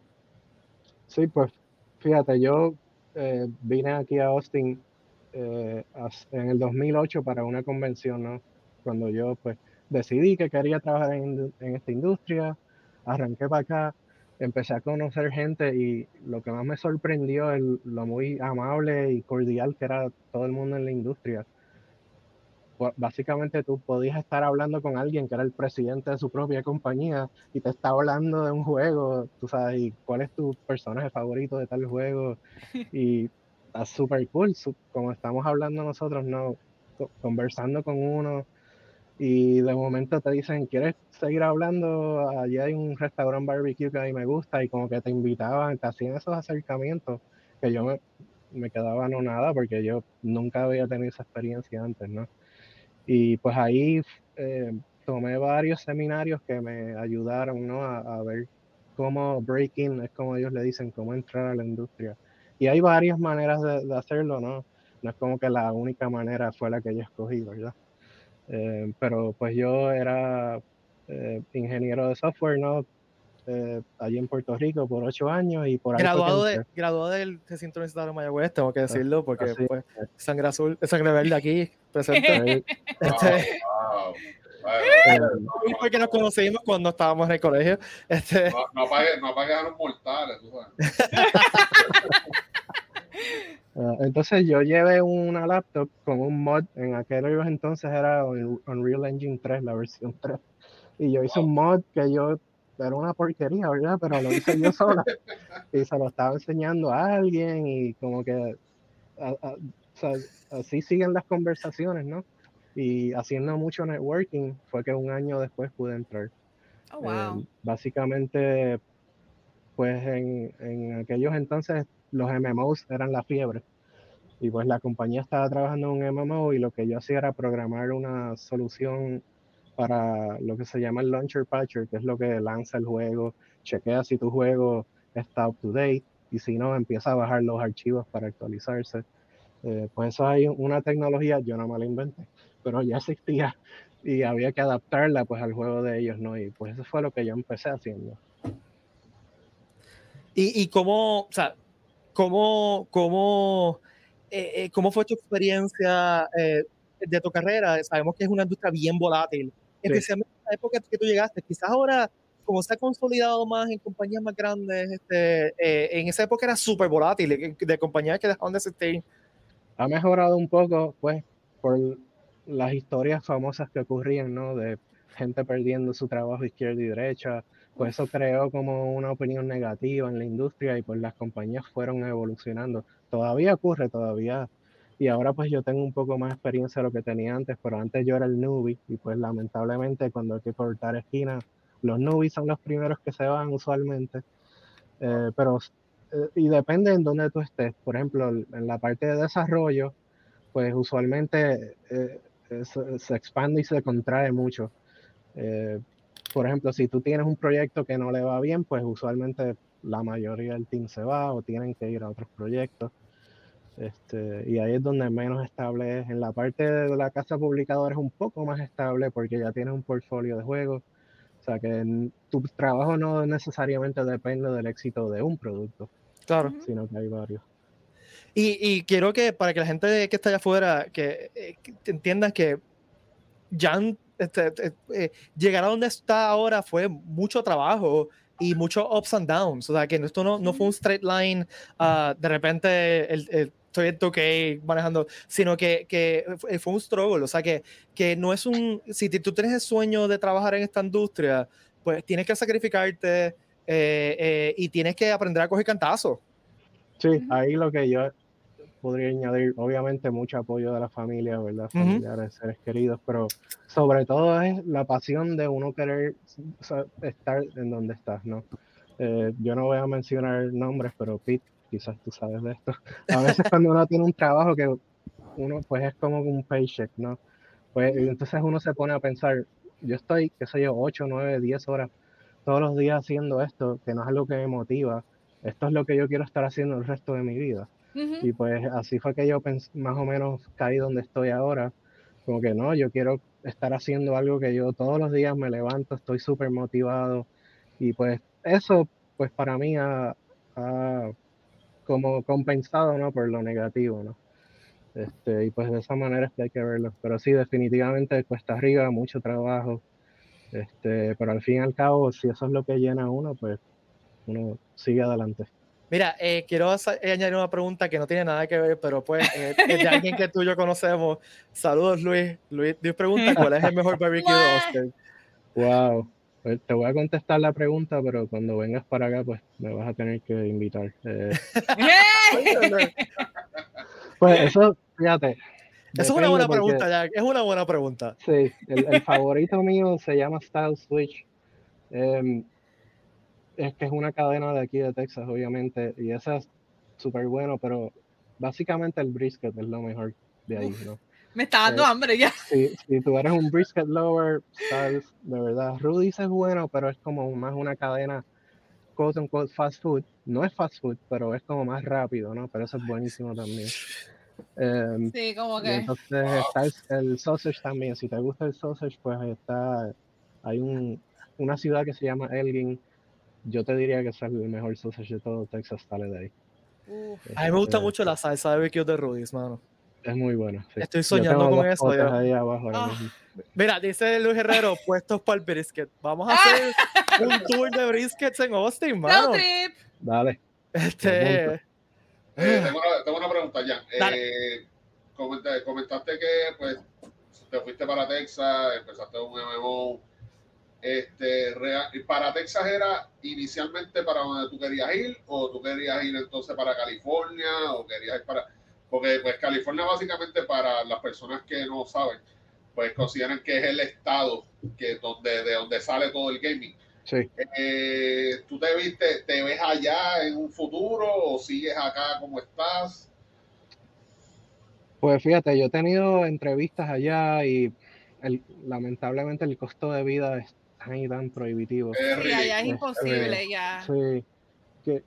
Speaker 4: Sí, pues fíjate, yo vine aquí a Austin eh, en el 2008 para una convención, ¿no? Cuando yo pues decidí que quería trabajar en, esta industria, arranqué para acá, empecé a conocer gente y lo que más me sorprendió es lo muy amable y cordial que era todo el mundo en la industria. Básicamente tú podías estar hablando con alguien que era el presidente de su propia compañía y te estaba hablando de un juego, tú sabes, y cuál es tu personaje favorito de tal juego. Y está súper cool, como estamos hablando nosotros, ¿no? Conversando con uno y de momento te dicen, ¿quieres seguir hablando? Allí hay un restaurante barbecue que a mí me gusta y como que te invitaban, te hacían esos acercamientos que yo me, me quedaba no nada porque yo nunca había tenido esa experiencia antes, ¿no? Y pues ahí eh, tomé varios seminarios que me ayudaron, ¿no? A, a ver cómo breaking, es como ellos le dicen, cómo entrar a la industria. Y hay varias maneras de, hacerlo, ¿no? No es como que la única manera fue la que yo escogí, ¿verdad? Eh, pero pues yo era eh, ingeniero de software, ¿no? Eh, allí en Puerto Rico por ocho años y por
Speaker 1: graduado, de, graduado del recinto universitario de Mayagüez, tengo que ah, decirlo, porque pues, sangre azul, sangre verde aquí presente. este, porque nos conocimos cuando estábamos en el colegio. Este...
Speaker 3: No, no no a los mortales, tú sabes.
Speaker 4: Ah, entonces yo llevé una laptop con un mod, en aquellos entonces era Unreal Engine 3, la versión 3, y yo hice un mod que yo, era una porquería, ¿verdad? Pero lo hice yo sola, y se lo estaba enseñando a alguien, y como que así siguen las conversaciones, ¿no? Y haciendo mucho networking fue que un año después pude entrar.
Speaker 2: Oh, wow.
Speaker 4: Eh, básicamente, pues en, en aquellos entonces los MMOs eran la fiebre. Y pues la compañía estaba trabajando en un MMO y lo que yo hacía era programar una solución para lo que se llama el Launcher Patcher, que es lo que lanza el juego, chequea si tu juego está up to date y si no, empieza a bajar los archivos para actualizarse. Eh, pues eso hay una tecnología, yo no me la inventé, pero ya existía y había que adaptarla pues al juego de ellos, ¿no? Y pues eso fue lo que yo empecé haciendo.
Speaker 1: Y, y cómo, o sea, ¿Cómo, cómo, eh, eh, cómo fue tu experiencia eh, de tu carrera? Sabemos que es una industria bien volátil, especialmente en la época que tú llegaste. Quizás ahora como se ha consolidado más en compañías más grandes, este, eh, en esa época era súper volátil, de, compañías que dejaron de existir.
Speaker 4: Ha mejorado un poco, pues, por las historias famosas que ocurrían, ¿no? De gente perdiendo su trabajo izquierda y derecha, pues eso creó como una opinión negativa en la industria y pues las compañías fueron evolucionando. Todavía ocurre, todavía. Y ahora pues yo tengo un poco más experiencia de lo que tenía antes, pero antes yo era el newbie y pues lamentablemente cuando hay que cortar esquina, los newbies son los primeros que se van usualmente. Eh, pero, eh, y depende en dónde tú estés. Por ejemplo, en la parte de desarrollo, pues usualmente eh, se, expande y se contrae mucho por ejemplo, si tú tienes un proyecto que no le va bien, pues usualmente la mayoría del team se va o tienen que ir a otros proyectos. Este, y ahí es donde menos estable es. En la parte de la casa publicadora es un poco más estable porque ya tienes un portfolio de juegos. O sea que tu trabajo no necesariamente depende del éxito de un producto.
Speaker 1: Claro.
Speaker 4: Sino que hay varios.
Speaker 1: Y, quiero que para que la gente que está allá afuera, que, eh, que entiendan que ya este, eh, eh, llegar a donde está ahora fue mucho trabajo y muchos ups and downs. O sea, que esto no, no fue un straight line, uh, de repente el, estoy en que manejando, sino que, que, fue un struggle. O sea, que, que no es un. Si tú tienes el sueño de trabajar en esta industria, pues tienes que sacrificarte eh, y tienes que aprender a coger cantazos.
Speaker 4: Sí, ahí lo que yo podría añadir, obviamente, mucho apoyo de la familia, ¿verdad? Familiares, seres queridos, pero sobre todo es la pasión de uno querer estar en donde estás, ¿no? Eh, yo no voy a mencionar nombres, pero Pete, quizás tú sabes de esto. A veces cuando uno tiene un trabajo que uno, pues es como un paycheck, ¿no? Pues entonces uno se pone a pensar, yo estoy, qué sé yo, 8, 9, 10 horas todos los días haciendo esto, que no es algo que me motiva, esto es lo que yo quiero estar haciendo el resto de mi vida. Y pues así fue que yo más o menos caí donde estoy ahora. Como que no, yo quiero estar haciendo algo que yo todos los días me levanto, estoy súper motivado. Y pues eso, pues para mí ha, como compensado, ¿no? Por lo negativo, ¿no? Este, y pues de esa manera es que hay que verlo. Pero sí, definitivamente cuesta arriba, mucho trabajo. Este, pero al fin y al cabo, si eso es lo que llena uno, pues uno sigue adelante.
Speaker 1: Mira, eh, quiero eh, añadir una pregunta que no tiene nada que ver, pero pues eh, es de alguien que tú y yo conocemos. Saludos, Luis. Luis, Dios pregunta cuál es el mejor barbecue de Austin.
Speaker 4: Wow. Pues, te voy a contestar la pregunta, pero cuando vengas para acá, pues me vas a tener que invitar. pues eso, fíjate.
Speaker 1: Eso es una buena pregunta, Jack. Es una buena pregunta.
Speaker 4: Sí, el, favorito mío se llama Style Switch. Em, es que es una cadena de aquí de Texas, obviamente, y esa es súper bueno, pero básicamente el brisket es lo mejor de ahí, ¿no?
Speaker 2: Me está dando eh, hambre ya.
Speaker 4: Si, si, tú eres un brisket lover, sabes, de verdad, Rudy's es bueno, pero es como más una cadena, quote unquote, fast food. No es fast food, pero es como más rápido, ¿no? Pero eso es buenísimo también.
Speaker 2: Em, sí, como que.
Speaker 4: Entonces está el, sausage también. Si te gusta el sausage, pues está. Hay un, una ciudad que se llama Elgin, yo te diría que es el mejor sausage de todo Texas, sale de ahí.
Speaker 1: a mí me gusta mucho la salsa de barbecue de Rudy's, mano.
Speaker 4: Es muy bueno.
Speaker 1: Estoy soñando con eso. Ahí abajo ah. Mira, dice Luis Herrero, puestos para el brisket. Vamos a hacer un tour de briskets en Austin, mano.
Speaker 2: trip.
Speaker 4: Dale.
Speaker 1: Este...
Speaker 3: Eh, tengo, una, tengo, una, pregunta, ya. Eh, comentaste que pues te fuiste para Texas, empezaste un MMO este, para Texas era inicialmente para donde tú querías ir, o tú querías ir entonces para California, o querías ir para. Porque, pues, California, básicamente, para las personas que no saben, pues consideran que es el estado que donde, de donde sale todo el gaming.
Speaker 4: Sí.
Speaker 3: Eh, ¿Tú te viste, te ves allá en un futuro o sigues acá como estás?
Speaker 4: Pues fíjate, yo he tenido entrevistas allá y lamentablemente el costo de vida es tan tan prohibitivo.
Speaker 2: Sí, allá es imposible, ya.
Speaker 4: Sí, que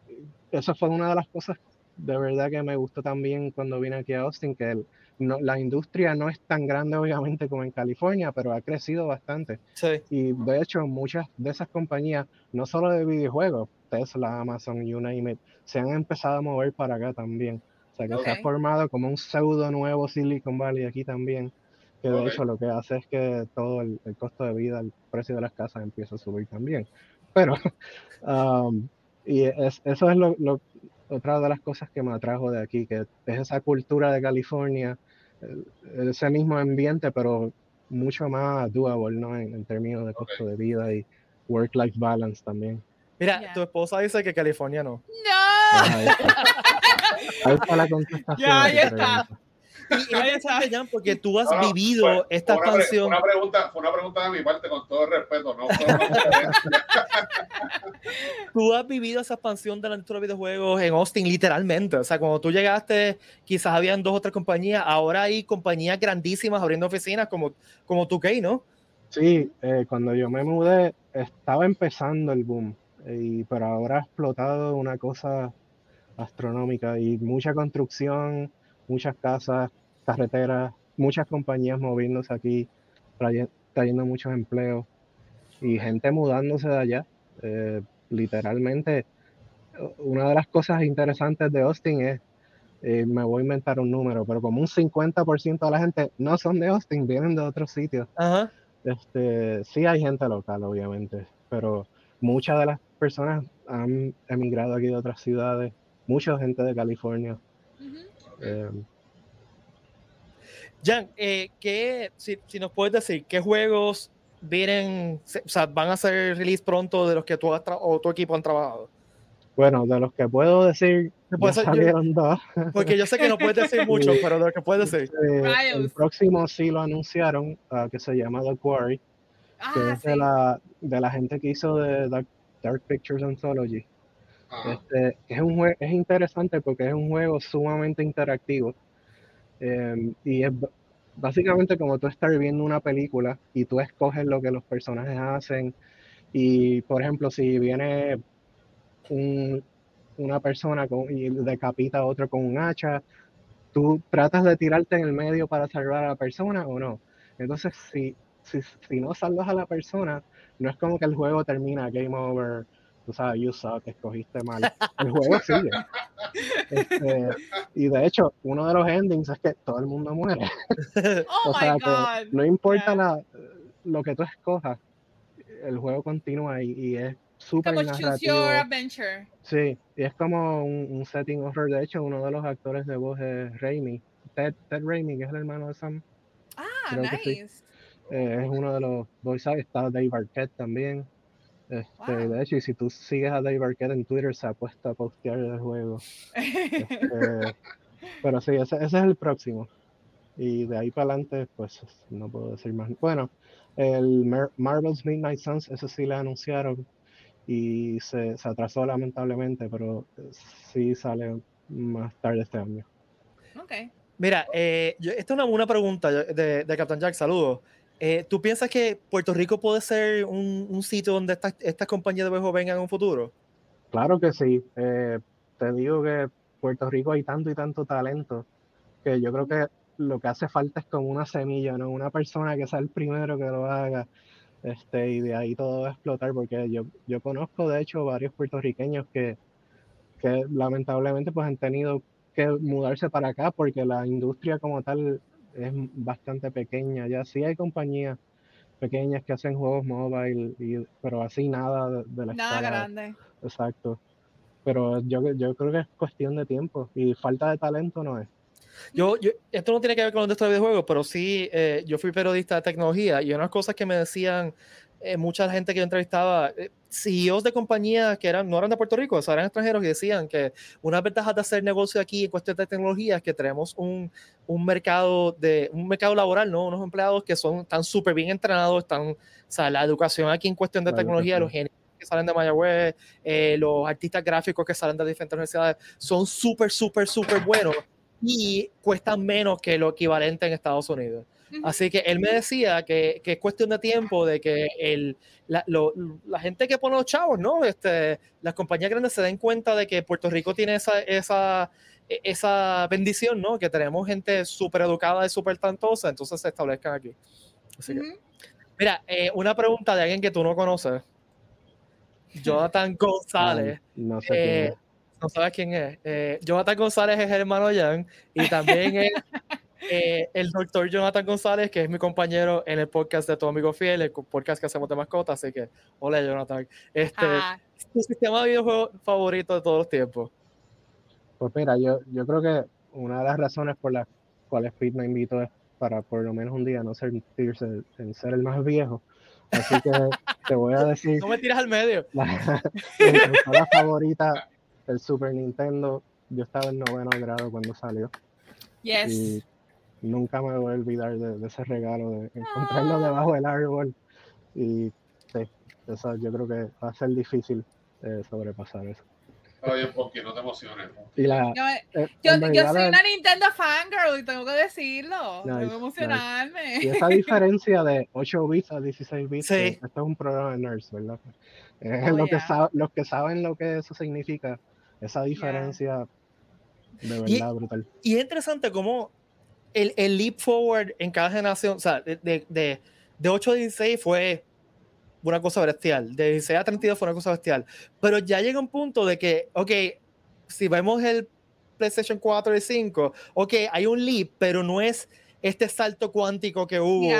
Speaker 4: esa fue una de las cosas de verdad que me gustó también cuando vine aquí a Austin, que no, la industria no es tan grande obviamente como en California, pero ha crecido bastante.
Speaker 1: Sí.
Speaker 4: Y de hecho muchas de esas compañías, no solo de videojuegos, Tesla, Amazon, you name it, se han empezado a mover para acá también. O sea que se ha formado como un pseudo nuevo Silicon Valley aquí también que de hecho lo que hace es que todo el, costo de vida, el precio de las casas empieza a subir también. pero um, y eso es lo, otra de las cosas que me atrajo de aquí, que es esa cultura de California, ese mismo ambiente, pero mucho más doable, ¿no? En, términos de costo de vida y work-life balance también.
Speaker 1: Mira, tu esposa dice que California no.
Speaker 2: No.
Speaker 4: Ahí está, la contestación.
Speaker 2: Ya, ahí está.
Speaker 1: Y Jan, porque tú has vivido esta expansión.
Speaker 3: Una, pregunta, fue una pregunta de mi parte, con todo el respeto. ¿no?
Speaker 1: tú has vivido esa expansión de la industria de videojuegos en Austin, literalmente. O sea, cuando tú llegaste, quizás habían dos o tres compañías. Ahora hay compañías grandísimas abriendo oficinas como, como 2K, ¿no?
Speaker 4: Sí, eh, cuando yo me mudé, estaba empezando el boom. Y, pero ahora ha explotado una cosa astronómica y mucha construcción muchas casas, carreteras, muchas compañías moviéndose aquí, trayendo, muchos empleos y gente mudándose de allá. Eh, literalmente, una de las cosas interesantes de Austin es, eh, me voy a inventar un número, pero como un 50% de la gente no son de Austin, vienen de otros sitios. Este, sí hay gente local, obviamente, pero muchas de las personas han emigrado aquí de otras ciudades, mucha gente de California.
Speaker 1: Eh, Jan, eh, ¿qué, si, nos puedes decir, ¿qué juegos vienen, o sea, van a ser release pronto de los que tú o tu equipo han trabajado?
Speaker 4: Bueno, de los que puedo decir, salieron dos.
Speaker 1: Porque yo sé que no puedes decir mucho, pero de los que puedes decir.
Speaker 4: Eh, el próximo sí lo anunciaron, uh, que se llama The Quarry, ah, que es de, la, de la gente que hizo de Dark, Pictures Anthology. Este, es, un es interesante porque es un juego sumamente interactivo. Em, y es básicamente como tú estás viendo una película y tú escoges lo que los personajes hacen. Y por ejemplo, si viene una persona y decapita a otro con un hacha, tú tratas de tirarte en el medio para salvar a la persona o no. Entonces, si, si, si no salvas a la persona, no es como que el juego termina, game over, tú sabes, you suck, escogiste mal. El juego sigue. Este, y de hecho, uno de los endings es que todo el mundo muere.
Speaker 2: Oh o sea, que
Speaker 4: no importa la, lo que tú escojas, el juego continúa y, y es súper narrativo. Sí, y es como un, setting horror. De hecho, uno de los actores de voz es Raimi, Ted, Ted Raimi, que es el hermano de Sam.
Speaker 2: Ah, nice.
Speaker 4: Eh, es uno de los voice está Dave Arquette también. Este, De hecho, y si tú sigues a Dave Arquette en Twitter, se ha puesto a postear el juego. Este, pero sí, ese, es el próximo. Y de ahí para adelante, pues no puedo decir más. Bueno, el Marvel's Midnight Suns, ese sí le anunciaron y se, se, atrasó lamentablemente, pero sí sale más tarde este año.
Speaker 2: Ok.
Speaker 1: Mira, eh, esta es una buena pregunta de, de Captain Jack, saludos. Eh, ¿Tú piensas que Puerto Rico puede ser un, sitio donde estas esta compañías de juegos vengan en un futuro?
Speaker 4: Claro que sí. Eh, te digo que Puerto Rico hay tanto y tanto talento que yo creo que lo que hace falta es como una semilla, ¿no? Una persona que sea el primero que lo haga. Este, y de ahí todo va a explotar, porque yo, yo conozco de hecho varios puertorriqueños que, que lamentablemente pues han tenido que mudarse para acá porque la industria como tal es bastante pequeña. Ya sí hay compañías pequeñas que hacen juegos mobile, y, pero así nada de, la
Speaker 2: Nada grande.
Speaker 4: Exacto. Pero yo, yo creo que es cuestión de tiempo y falta de talento no es.
Speaker 1: Yo, yo, esto no tiene que ver con los de videojuegos, pero sí, eh, yo fui periodista de tecnología y unas cosas que me decían eh, mucha gente que yo entrevistaba, eh, CEOs de compañías que eran, no eran de Puerto Rico, eran extranjeros y decían que una ventaja de hacer negocio aquí en cuestión de tecnología es que tenemos un, un mercado de un mercado laboral, ¿no? Unos empleados que son tan súper bien entrenados, están, o sea, la educación aquí en cuestión de tecnología, los genios que salen de Mayagüez, eh, los artistas gráficos que salen de diferentes universidades, son súper, súper, súper buenos y cuestan menos que lo equivalente en Estados Unidos. Así que él me decía que, que, es cuestión de tiempo de que el, la, la, gente que pone los chavos, ¿no? Este, las compañías grandes se den cuenta de que Puerto Rico tiene esa, esa, e, esa bendición, ¿no? Que tenemos gente súper educada y súper tantosa, entonces se establezcan aquí. Así que, mira, eh, una pregunta de alguien que tú no conoces. Jonathan González.
Speaker 4: No, sé
Speaker 1: no sabes quién es. Eh, Jonathan González es el hermano Jan y también es eh, el doctor Jonathan González, que es mi compañero en el podcast de Tu Amigo Fiel, el podcast que hacemos de mascotas, así que, hola Jonathan. Este, ah. ¿Tu sistema de videojuego favorito de todos los tiempos?
Speaker 4: Pues mira, yo, yo creo que una de las razones por las cuales Pete me invitó es para por lo menos un día no sentirse en ser el más viejo. Así que te voy a decir.
Speaker 1: No me tiras al medio.
Speaker 4: La, la favorita, el Super Nintendo. Yo estaba en noveno grado cuando salió.
Speaker 2: Yes.
Speaker 4: Y nunca me voy a olvidar de, ese regalo, de encontrarlo ah. debajo del árbol. Y sí, eso yo creo que va a ser difícil eh, sobrepasar eso.
Speaker 3: Oye, porque no te emociones.
Speaker 4: la,
Speaker 2: yo, eh, yo, soy una Nintendo fangirl y tengo que decirlo. tengo que emocionarme.
Speaker 4: Y esa diferencia de 8 bits a 16 bits, esto es un programa de nerds, ¿verdad? Eh, oh, lo que los que saben lo que eso significa, esa diferencia de verdad brutal.
Speaker 1: Y es interesante cómo el, el, leap forward en cada generación, o sea, de, de, de, de 8 a 16 fue una cosa bestial. De 16 a 32 fue una cosa bestial. Pero ya llega un punto de que, ok, si vemos el PlayStation 4 y 5, ok, hay un leap, pero no es este salto cuántico que hubo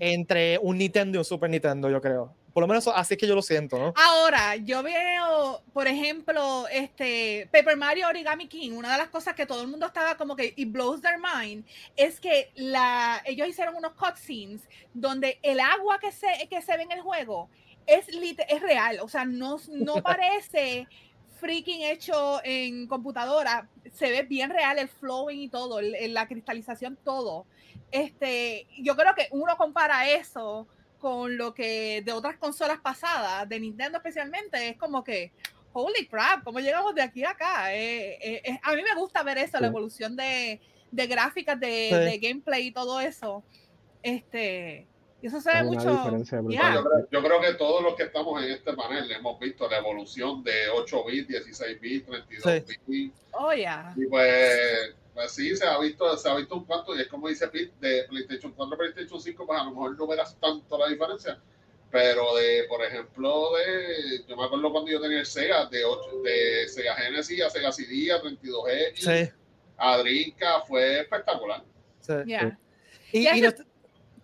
Speaker 1: entre un Nintendo y un Super Nintendo, yo creo. Por lo menos así es que yo lo siento, ¿no?
Speaker 2: Ahora, yo veo, por ejemplo, este Paper Mario Origami King, una de las cosas que todo el mundo estaba como que it blows their mind, es que la, ellos hicieron unos cutscenes donde el agua que se, que se ve en el juego es, es real, o sea, no, no parece freaking hecho en computadora, se ve bien real el flowing y todo, la cristalización, todo. Este, yo creo que uno compara eso con lo que de otras consolas pasadas, de Nintendo especialmente, es como que, holy crap, ¿cómo llegamos de aquí a acá? Eh, eh, eh, a mí me gusta ver eso, la evolución de, de gráficas, de, gameplay y todo eso. Este, y eso se ve mucho.
Speaker 3: Yo, creo, que todos los que estamos en este panel hemos visto la evolución de 8 bits, 16 bits, 32 bits.
Speaker 2: Oh, yeah.
Speaker 3: Y pues pues sí, se ha visto, se ha visto un cuanto, y es como dice Pete, de PlayStation 4 a PlayStation 5, pues a lo mejor no verás tanto la diferencia. Pero de, por ejemplo, de, yo me acuerdo cuando yo tenía el Sega, de, 8, de Sega Genesis a Sega CD a 32X, sí. a Drinka, fue espectacular.
Speaker 2: Sí. Y, y,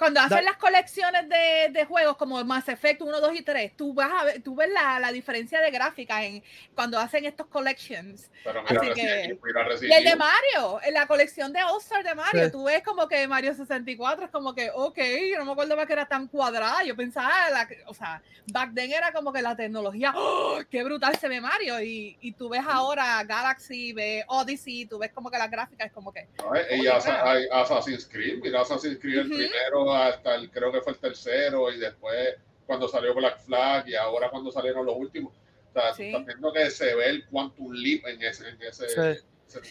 Speaker 2: cuando hacen las colecciones de, de, juegos como Mass Effect 1, 2 y 3, tú vas a ver, tú ves la, la diferencia de gráfica en cuando hacen estos collections.
Speaker 3: Pero mira, Así que,
Speaker 2: y el de Mario, en la colección de All-Star de Mario, tú ves como que Mario 64 es como que, ok, yo no me acuerdo más que era tan cuadrada. Yo pensaba, la, o sea, back then era como que la tecnología, ¡oh! qué brutal se ve Mario. Y, y tú ves ahora Galaxy, ves Odyssey, tú ves como que la gráfica es como que.
Speaker 3: y Assassin's Creed, mira Assassin's Creed el primero hasta el, creo que fue el tercero y después cuando salió Black Flag y ahora cuando salieron los últimos. O sea, estás viendo que se ve el quantum leap en ese... En ese,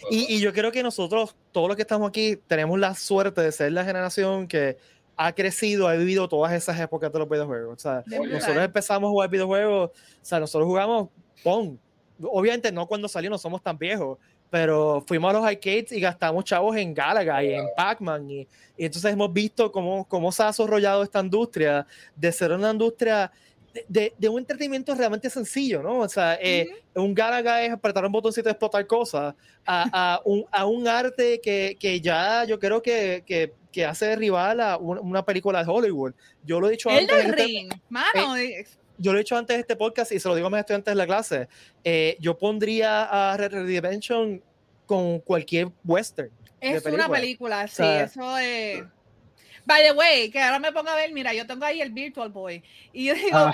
Speaker 1: y, y, yo creo que nosotros, todos los que estamos aquí, tenemos la suerte de ser la generación que ha crecido, ha vivido todas esas épocas de los videojuegos. O sea, nosotros empezamos a jugar videojuegos, o sea, nosotros jugamos Pong. Obviamente no cuando salió, no somos tan viejos, pero fuimos a los arcades y gastamos chavos en Galaga y en Pac-Man y, entonces hemos visto cómo, cómo se ha desarrollado esta industria de ser una industria de, de, un entretenimiento realmente sencillo, ¿no? O sea, eh, un Galaga es apretar un botoncito y explotar cosas, a, a, un, a un, arte que, que, ya yo creo que, que, que hace rival a una, película de Hollywood. Yo lo he dicho
Speaker 2: El antes. Ring, mano. Eh,
Speaker 1: yo lo he dicho antes de este podcast y se lo digo a mis estudiantes de la clase. Eh, yo pondría a Red Redemption con cualquier western.
Speaker 2: Es una película, sí, eso es. By the way, que ahora me pongo a ver, mira, yo tengo ahí el Virtual Boy. Y yo digo, ah.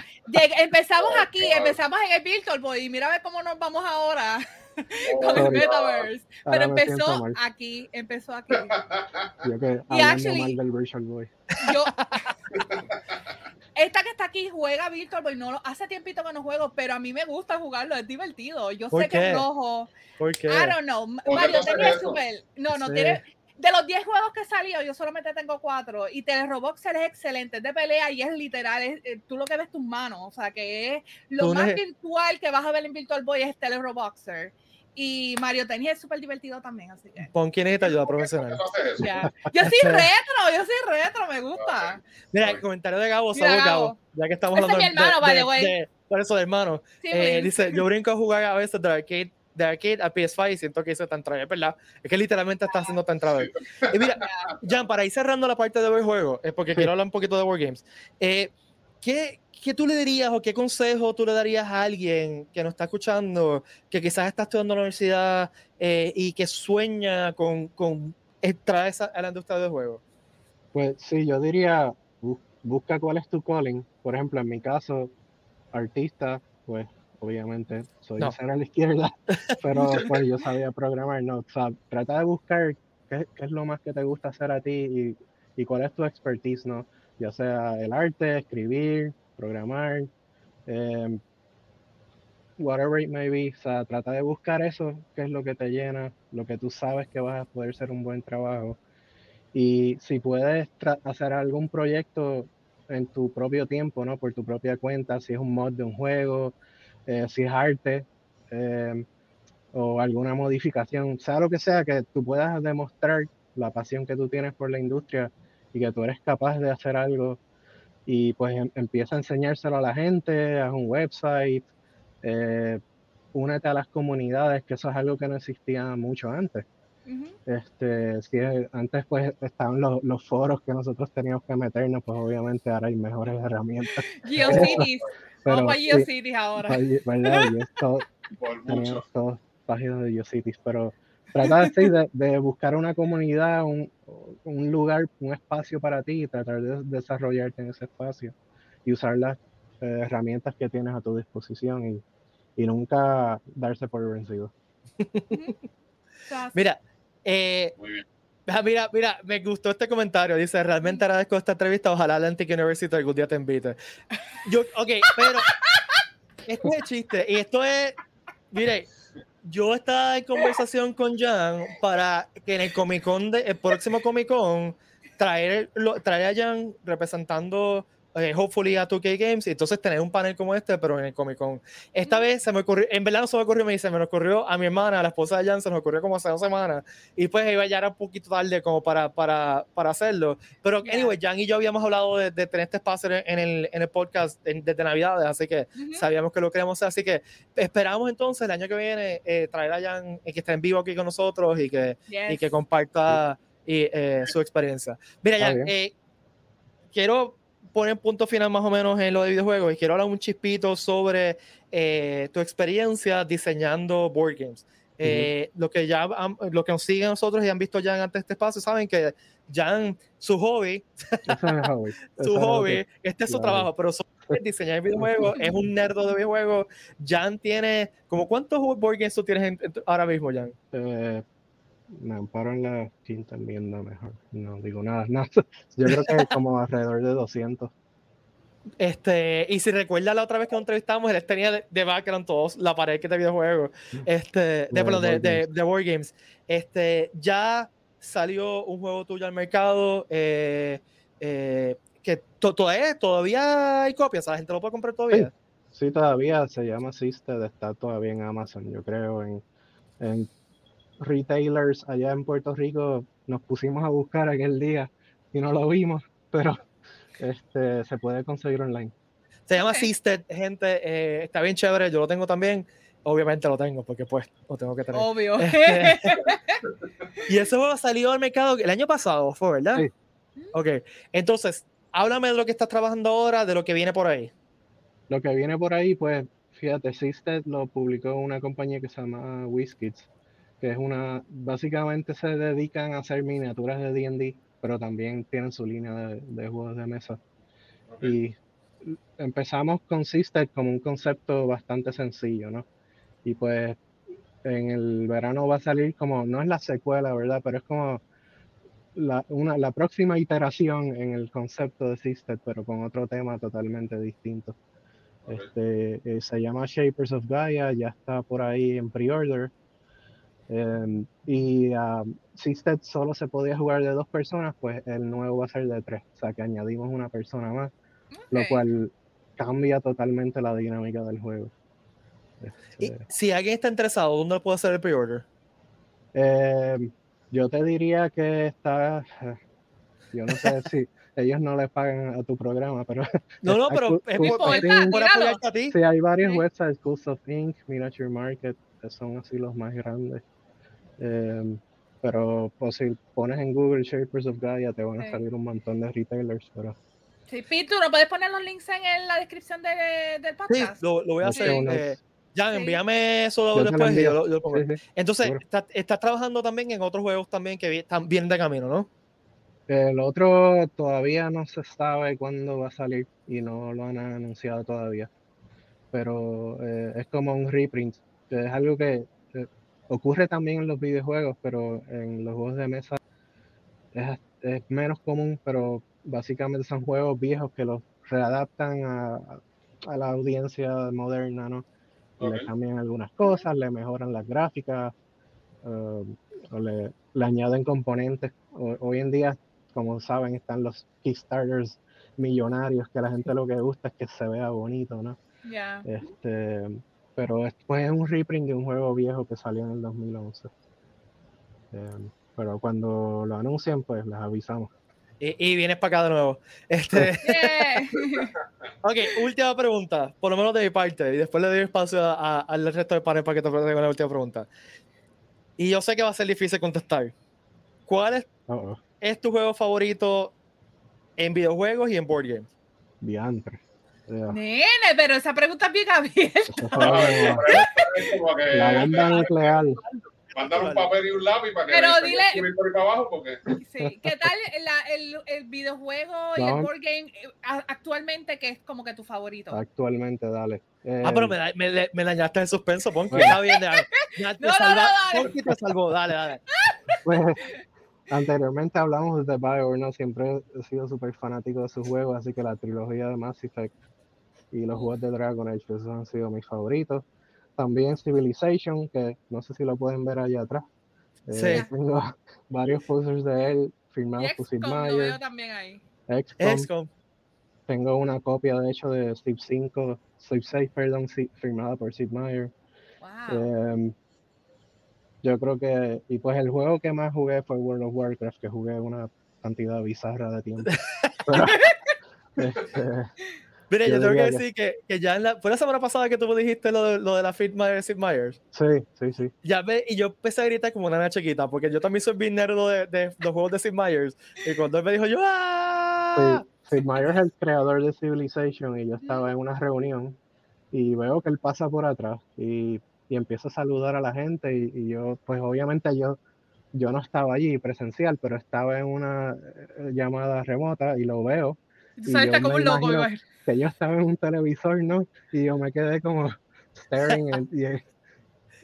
Speaker 2: empezamos aquí, empezamos en el Virtual Boy y mira a ver cómo nos vamos ahora con el Metaverse. Pero empezó aquí, empezó aquí.
Speaker 4: Yo que y actually, mal del Virtual Boy. Yo,
Speaker 2: esta que está aquí juega Virtual Boy, no, hace tiempito que no juego, pero a mí me gusta jugarlo, es divertido. Yo sé que es rojo.
Speaker 1: ¿Por qué?
Speaker 2: I don't know. Mario tenía super. No, no tiene. De los 10 juegos que salió, yo solamente tengo 4. Y Teleroboxer es excelente, es de pelea y es literal. Es, eh, tú lo que ves tus manos. O sea, que es lo más virtual que vas a ver en Virtual Boy es Teleroboxer. Y Mario Tennis es súper divertido también, así que.
Speaker 1: Pon quién es ayuda profesional.
Speaker 2: Yo soy retro, yo soy retro, me gusta.
Speaker 1: Mira, el comentario de Gabo, Mira, Gabo, ya que estamos hablando
Speaker 2: es mi hermano,
Speaker 1: de, de, de, por eso de hermano. Sí, eh, dice, yo brinco a jugar a veces de arcade de arcade a PS5 y siento que hizo tan travel, ¿verdad? Es que literalmente está haciendo tan travel. Y mira, Jan, para ir cerrando la parte de videojuegos, es porque quiero hablar un poquito de Wargames. Eh, ¿qué, ¿Qué tú le dirías o qué consejo tú le darías a alguien que nos está escuchando, que quizás está estudiando en la universidad eh, y que sueña con, con entrar a la industria de juegos?
Speaker 4: Pues sí, yo diría, busca cuál es tu calling. Por ejemplo, en mi caso, artista, pues obviamente soy no. a la izquierda, pero pues yo sabía programar, no, o sea, trata de buscar qué, qué, es lo más que te gusta hacer a ti y, y, cuál es tu expertise, ¿no? Ya sea el arte, escribir, programar, eh, whatever it may be, o sea, trata de buscar eso, qué es lo que te llena, lo que tú sabes que vas a poder ser un buen trabajo. Y si puedes hacer algún proyecto en tu propio tiempo, ¿no? Por tu propia cuenta, si es un mod de un juego, eh, si es arte eh, o alguna modificación, sea lo que sea, que tú puedas demostrar la pasión que tú tienes por la industria y que tú eres capaz de hacer algo y pues em, empieza a enseñárselo a la gente, haz un website, eh, únete a las comunidades, que eso es algo que no existía mucho antes. este, si antes pues estaban los, los, foros que nosotros teníamos que meternos, pues obviamente ahora hay mejores herramientas.
Speaker 2: GeoCities, vamos a GeoCities ahora.
Speaker 4: ¿verdad? Y esto, teníamos todas páginas de GeoCities, pero trata de, de, buscar una comunidad, un, un, lugar, un espacio para ti y tratar de desarrollarte en ese espacio y usar las eh, herramientas que tienes a tu disposición y, y nunca darse por vencido.
Speaker 1: mira, eh, ah, Mira, mira, me gustó este comentario. Dice, realmente agradezco esta entrevista. Ojalá la Antique University algún día te invite. Yo, ok, pero este es el chiste. Y esto es, mire, yo estaba en conversación con Jan para que en el Comic Con, de, el próximo Comic Con, traer, traer a Jan representando eh, hopefully a 2K Games y entonces tener un panel como este, pero en el Comic Con. Esta vez se me ocurrió, en verdad no se me ocurrió, me dice, me ocurrió a mi hermana, a la esposa de Jan, se nos ocurrió como hace dos semanas y pues iba ya era un poquito tarde como para, para, para hacerlo. Pero, anyway, Jan y yo habíamos hablado de, de tener este espacio en el, en el podcast desde Navidades, así que sabíamos que lo queríamos hacer, así que esperamos entonces el año que viene eh, traer a Jan y que esté en vivo aquí con nosotros y que, y que comparta y, eh, su experiencia. Mira, Jan, quiero poner punto final más o menos en lo de videojuegos y quiero hablar un chispito sobre eh, tu experiencia diseñando board games. Eh, lo que ya lo que nos siguen nosotros y han visto ya antes de este espacio saben que Jan su hobby su hobby este es su trabajo pero diseñar videojuegos es un nerdo de videojuegos. Jan tiene como cuántos board games tú tienes ahora mismo Jan
Speaker 4: eh, me amparo en la quinta enmienda mejor. No digo nada, nada. Yo creo que como alrededor de 200.
Speaker 1: Este, y si recuerda la otra vez que nos entrevistamos, él tenía de, de background todos la pared que te videojuegos, este, de, de, de, de, Board Games. Este, ya salió un juego tuyo al mercado eh, eh, que todavía, todavía hay copias, la gente lo puede comprar todavía.
Speaker 4: Sí, todavía se llama System, está todavía en Amazon, yo creo, en, en retailers allá en Puerto Rico nos pusimos a buscar aquel día y no lo vimos, pero este, se puede conseguir online.
Speaker 1: Se llama Sisted, gente, eh, está bien chévere, yo lo tengo también. Obviamente lo tengo, porque pues lo tengo que tener.
Speaker 2: Obvio.
Speaker 1: Y eso salió al mercado el año pasado, fue, ¿verdad? Sí. Ok, entonces, háblame de lo que estás trabajando ahora, de lo que viene por ahí.
Speaker 4: Lo que viene por ahí, pues, fíjate, Sisted lo publicó una compañía que se llama WizKids que es una, básicamente se dedican a hacer miniaturas de D&D, pero también tienen su línea de, juegos de mesa. Y empezamos con Sister como un concepto bastante sencillo, ¿no? Y pues en el verano va a salir como, no es la secuela, ¿verdad? Pero es como la, una, la próxima iteración en el concepto de Sister, pero con otro tema totalmente distinto. Este, eh, se llama Shapers of Gaia, ya está por ahí en pre-order. Em, y um, si usted solo se podía jugar de dos personas, pues el nuevo va a ser de tres. O sea que añadimos una persona más, lo cual cambia totalmente la dinámica del juego.
Speaker 1: Este, si alguien está interesado, ¿dónde puede hacer el pre-order?
Speaker 4: Em, yo te diría que está. Yo no sé si ellos no le pagan a tu programa, pero.
Speaker 1: No, no, pero es apoyarte
Speaker 4: a ti. Sí, hay varios websites, Schools of Ink, Miniature Market, son así los más grandes. Em, pero pues, si pones en Google Shapers of Gaia te van a salir un montón de retailers. Pero...
Speaker 2: Sí, Pitu, ¿no puedes poner los links en la descripción de, del podcast?
Speaker 1: Sí, lo, voy a hacer. Eh, ya, envíame eso después. Yo Entonces, estás, trabajando también en otros juegos también que están bien de camino, ¿no?
Speaker 4: El otro todavía no se sabe cuándo va a salir y no lo han anunciado todavía. Pero eh, es como un reprint. Es algo que eh, ocurre también en los videojuegos, pero en los juegos de mesa es, menos común, pero básicamente son juegos viejos que los readaptan a, la audiencia moderna, ¿no? Le cambian algunas cosas, le mejoran las gráficas, eh, o le, añaden componentes. hoy en día como saben, están los Kickstarters millonarios que a la gente lo que gusta es que se vea bonito, ¿no?
Speaker 2: Ya.
Speaker 4: Este, pero después es un reprint de un juego viejo que salió en el 2011. Em, pero cuando lo anuncien, pues les avisamos.
Speaker 1: Y, vienes para acá de nuevo. Este... ok, última pregunta, por lo menos de mi parte, y después le doy espacio al resto de panel para que te pregunten la última pregunta. Y yo sé que va a ser difícil contestar. ¿Cuál es es tu juego favorito en videojuegos y en board games?
Speaker 4: Diantre.
Speaker 2: Nene, pero esa pregunta es bien abierta.
Speaker 4: la bomba nuclear.
Speaker 3: Mandar un papel y un lápiz para que pero dile, por para abajo porque...
Speaker 2: sí. ¿Qué tal el, el, videojuego y el board game eh, actualmente que es como que tu favorito?
Speaker 4: Actualmente, dale.
Speaker 1: ah, pero me, me, me, dañaste el suspenso, Ponky. Está bien, dale. Ya te no, salva, no, no, te salvó, dale, dale.
Speaker 4: Pues, Anteriormente hablamos de BioWare, ¿no? Siempre he sido súper fanático de sus juegos, así que la trilogía de Mass Effect y los juegos de Dragon Age, esos han sido mis favoritos. También Civilization, que no sé si lo pueden ver allá atrás. Eh, sí. tengo varios posters de él firmados por Sid Meier.
Speaker 2: también ahí.
Speaker 1: XCOM.
Speaker 4: Tengo una copia, de hecho, de Civ 5, Civ 6, perdón, firmada por Sid Meier. Wow. Em, yo creo que, y pues el juego que más jugué fue World of Warcraft, que jugué una cantidad bizarra de tiempo.
Speaker 1: este, Mire, yo, tengo que decir que, que, ya en la, fue la semana pasada que tú me dijiste lo de, lo de la Fit Myers, Sid Myers.
Speaker 4: Sí, sí, sí.
Speaker 1: Ya ve, y yo empecé a gritar como una nena chiquita, porque yo también soy bien nerdo de, de, los juegos de Sid Myers. Y cuando él me dijo, yo, ¡ah!
Speaker 4: Sí, Sid Myers es el creador de Civilization, y yo estaba en una reunión, y veo que él pasa por atrás, y y empiezo a saludar a la gente y, yo, pues obviamente yo, yo no estaba allí presencial, pero estaba en una eh, llamada remota y lo veo.
Speaker 2: Y está como un loco,
Speaker 4: Que yo estaba en un televisor, ¿no? Y yo me quedé como staring y,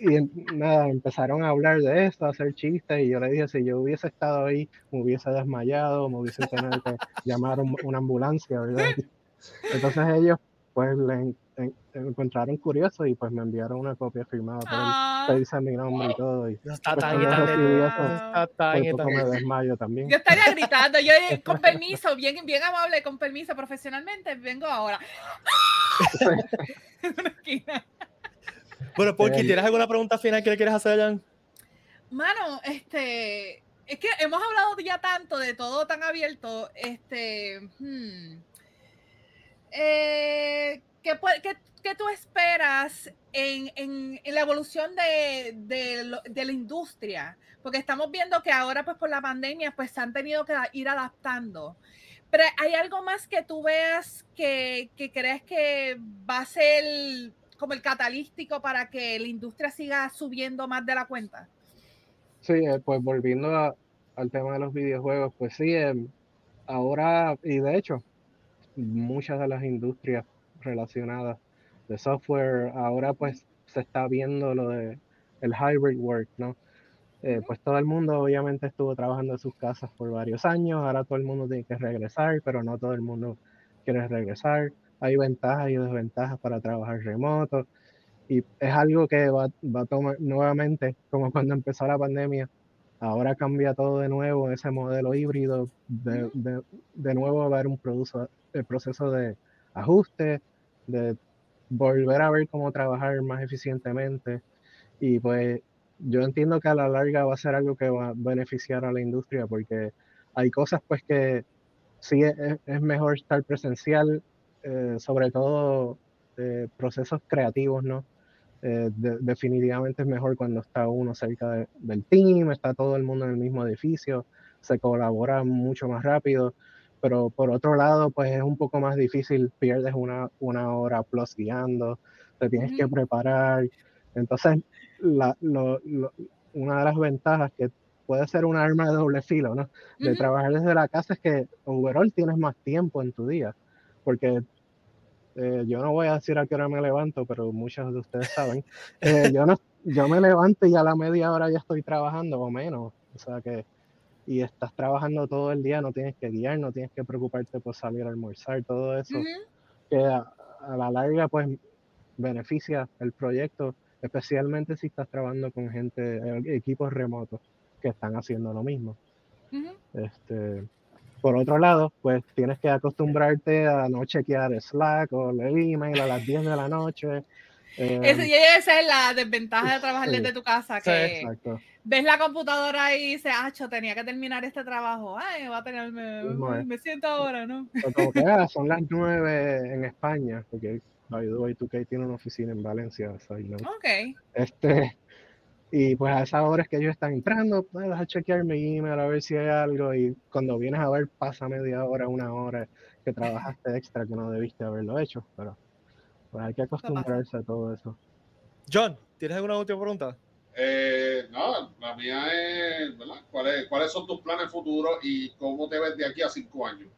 Speaker 4: y nada, empezaron a hablar de esto, a hacer chistes y yo le dije, si yo hubiese estado ahí, me hubiese desmayado, me hubiese tenido que llamar una ambulancia, ¿verdad? Entonces ellos pues le, encontraron curioso y pues me enviaron una copia firmada por ah. él. dice mi nombre y todo. Y,
Speaker 1: está pues, tan está tan
Speaker 4: me desmayo también.
Speaker 2: Yo estaría gritando, yo eh, con permiso, bien, bien amable, con permiso, profesionalmente, vengo ahora.
Speaker 1: bueno, Porky, ¿tienes alguna pregunta final que le quieres hacer a Jan?
Speaker 2: Mano, este, es que hemos hablado ya tanto de todo tan abierto, este, hmm, eh, ¿qué, qué, ¿qué, tú esperas en, la evolución de, la industria? Porque estamos viendo que ahora, pues por la pandemia, pues se han tenido que ir adaptando. Pero ¿hay algo más que tú veas que, crees que va a ser como el catalístico para que la industria siga subiendo más de la cuenta?
Speaker 4: Sí, eh, pues volviendo al tema de los videojuegos, pues sí, em, ahora, y de hecho, muchas de las industrias relacionadas de software, ahora pues se está viendo lo de el hybrid work, ¿no? Eh, pues todo el mundo obviamente estuvo trabajando en sus casas por varios años, ahora todo el mundo tiene que regresar, pero no todo el mundo quiere regresar. Hay ventajas y desventajas para trabajar remoto y es algo que va, va a tomar nuevamente, como cuando empezó la pandemia, ahora cambia todo de nuevo, ese modelo híbrido, de, de, de nuevo va a haber un producto, el proceso de ajuste, de volver a ver cómo trabajar más eficientemente. Y pues yo entiendo que a la larga va a ser algo que va a beneficiar a la industria porque hay cosas pues que sí es, mejor estar presencial, eh, sobre todo eh, procesos creativos, ¿no? Eh, definitivamente es mejor cuando está uno cerca del team, está todo el mundo en el mismo edificio, se colabora mucho más rápido, pero por otro lado, pues es un poco más difícil, pierdes una, una hora plus guiando, te tienes que preparar. Entonces, la, una de las ventajas que puede ser un arma de doble filo, ¿no? De trabajar desde la casa es que overall tienes más tiempo en tu día, porque eh, yo no voy a decir a qué hora me levanto, pero muchos de ustedes saben, eh, yo, no, yo me levanto y a la media hora ya estoy trabajando o menos, o sea que, y estás trabajando todo el día, no tienes que guiar, no tienes que preocuparte por salir a almorzar, todo eso, que a, la larga pues beneficia el proyecto, especialmente si estás trabajando con gente, eh, equipos remotos que están haciendo lo mismo. este, por otro lado, pues tienes que acostumbrarte a no chequear Slack o el email a las 10 de la noche.
Speaker 2: Eh, esa es la desventaja de trabajar desde tu casa, que ves la computadora y dices, ah, tenía que terminar este trabajo, ay, va a tener, me, siento ahora, ¿no?
Speaker 4: Como que ah, son las 9 en España, porque by the way, 2K tiene una oficina en Valencia,
Speaker 2: Ok.
Speaker 4: Este, y pues a esas horas que ellos están entrando, pues, vas a chequear mi email a ver si hay algo. Y cuando vienes a ver, pasa media hora, una hora que trabajaste extra que no debiste haberlo hecho. Pero pues hay que acostumbrarse a todo eso.
Speaker 1: John, ¿tienes alguna última pregunta?
Speaker 3: Eh, no, la mía es, ¿verdad? ¿Cuáles, ¿Cuáles son tus planes futuros y cómo te ves de aquí a cinco años?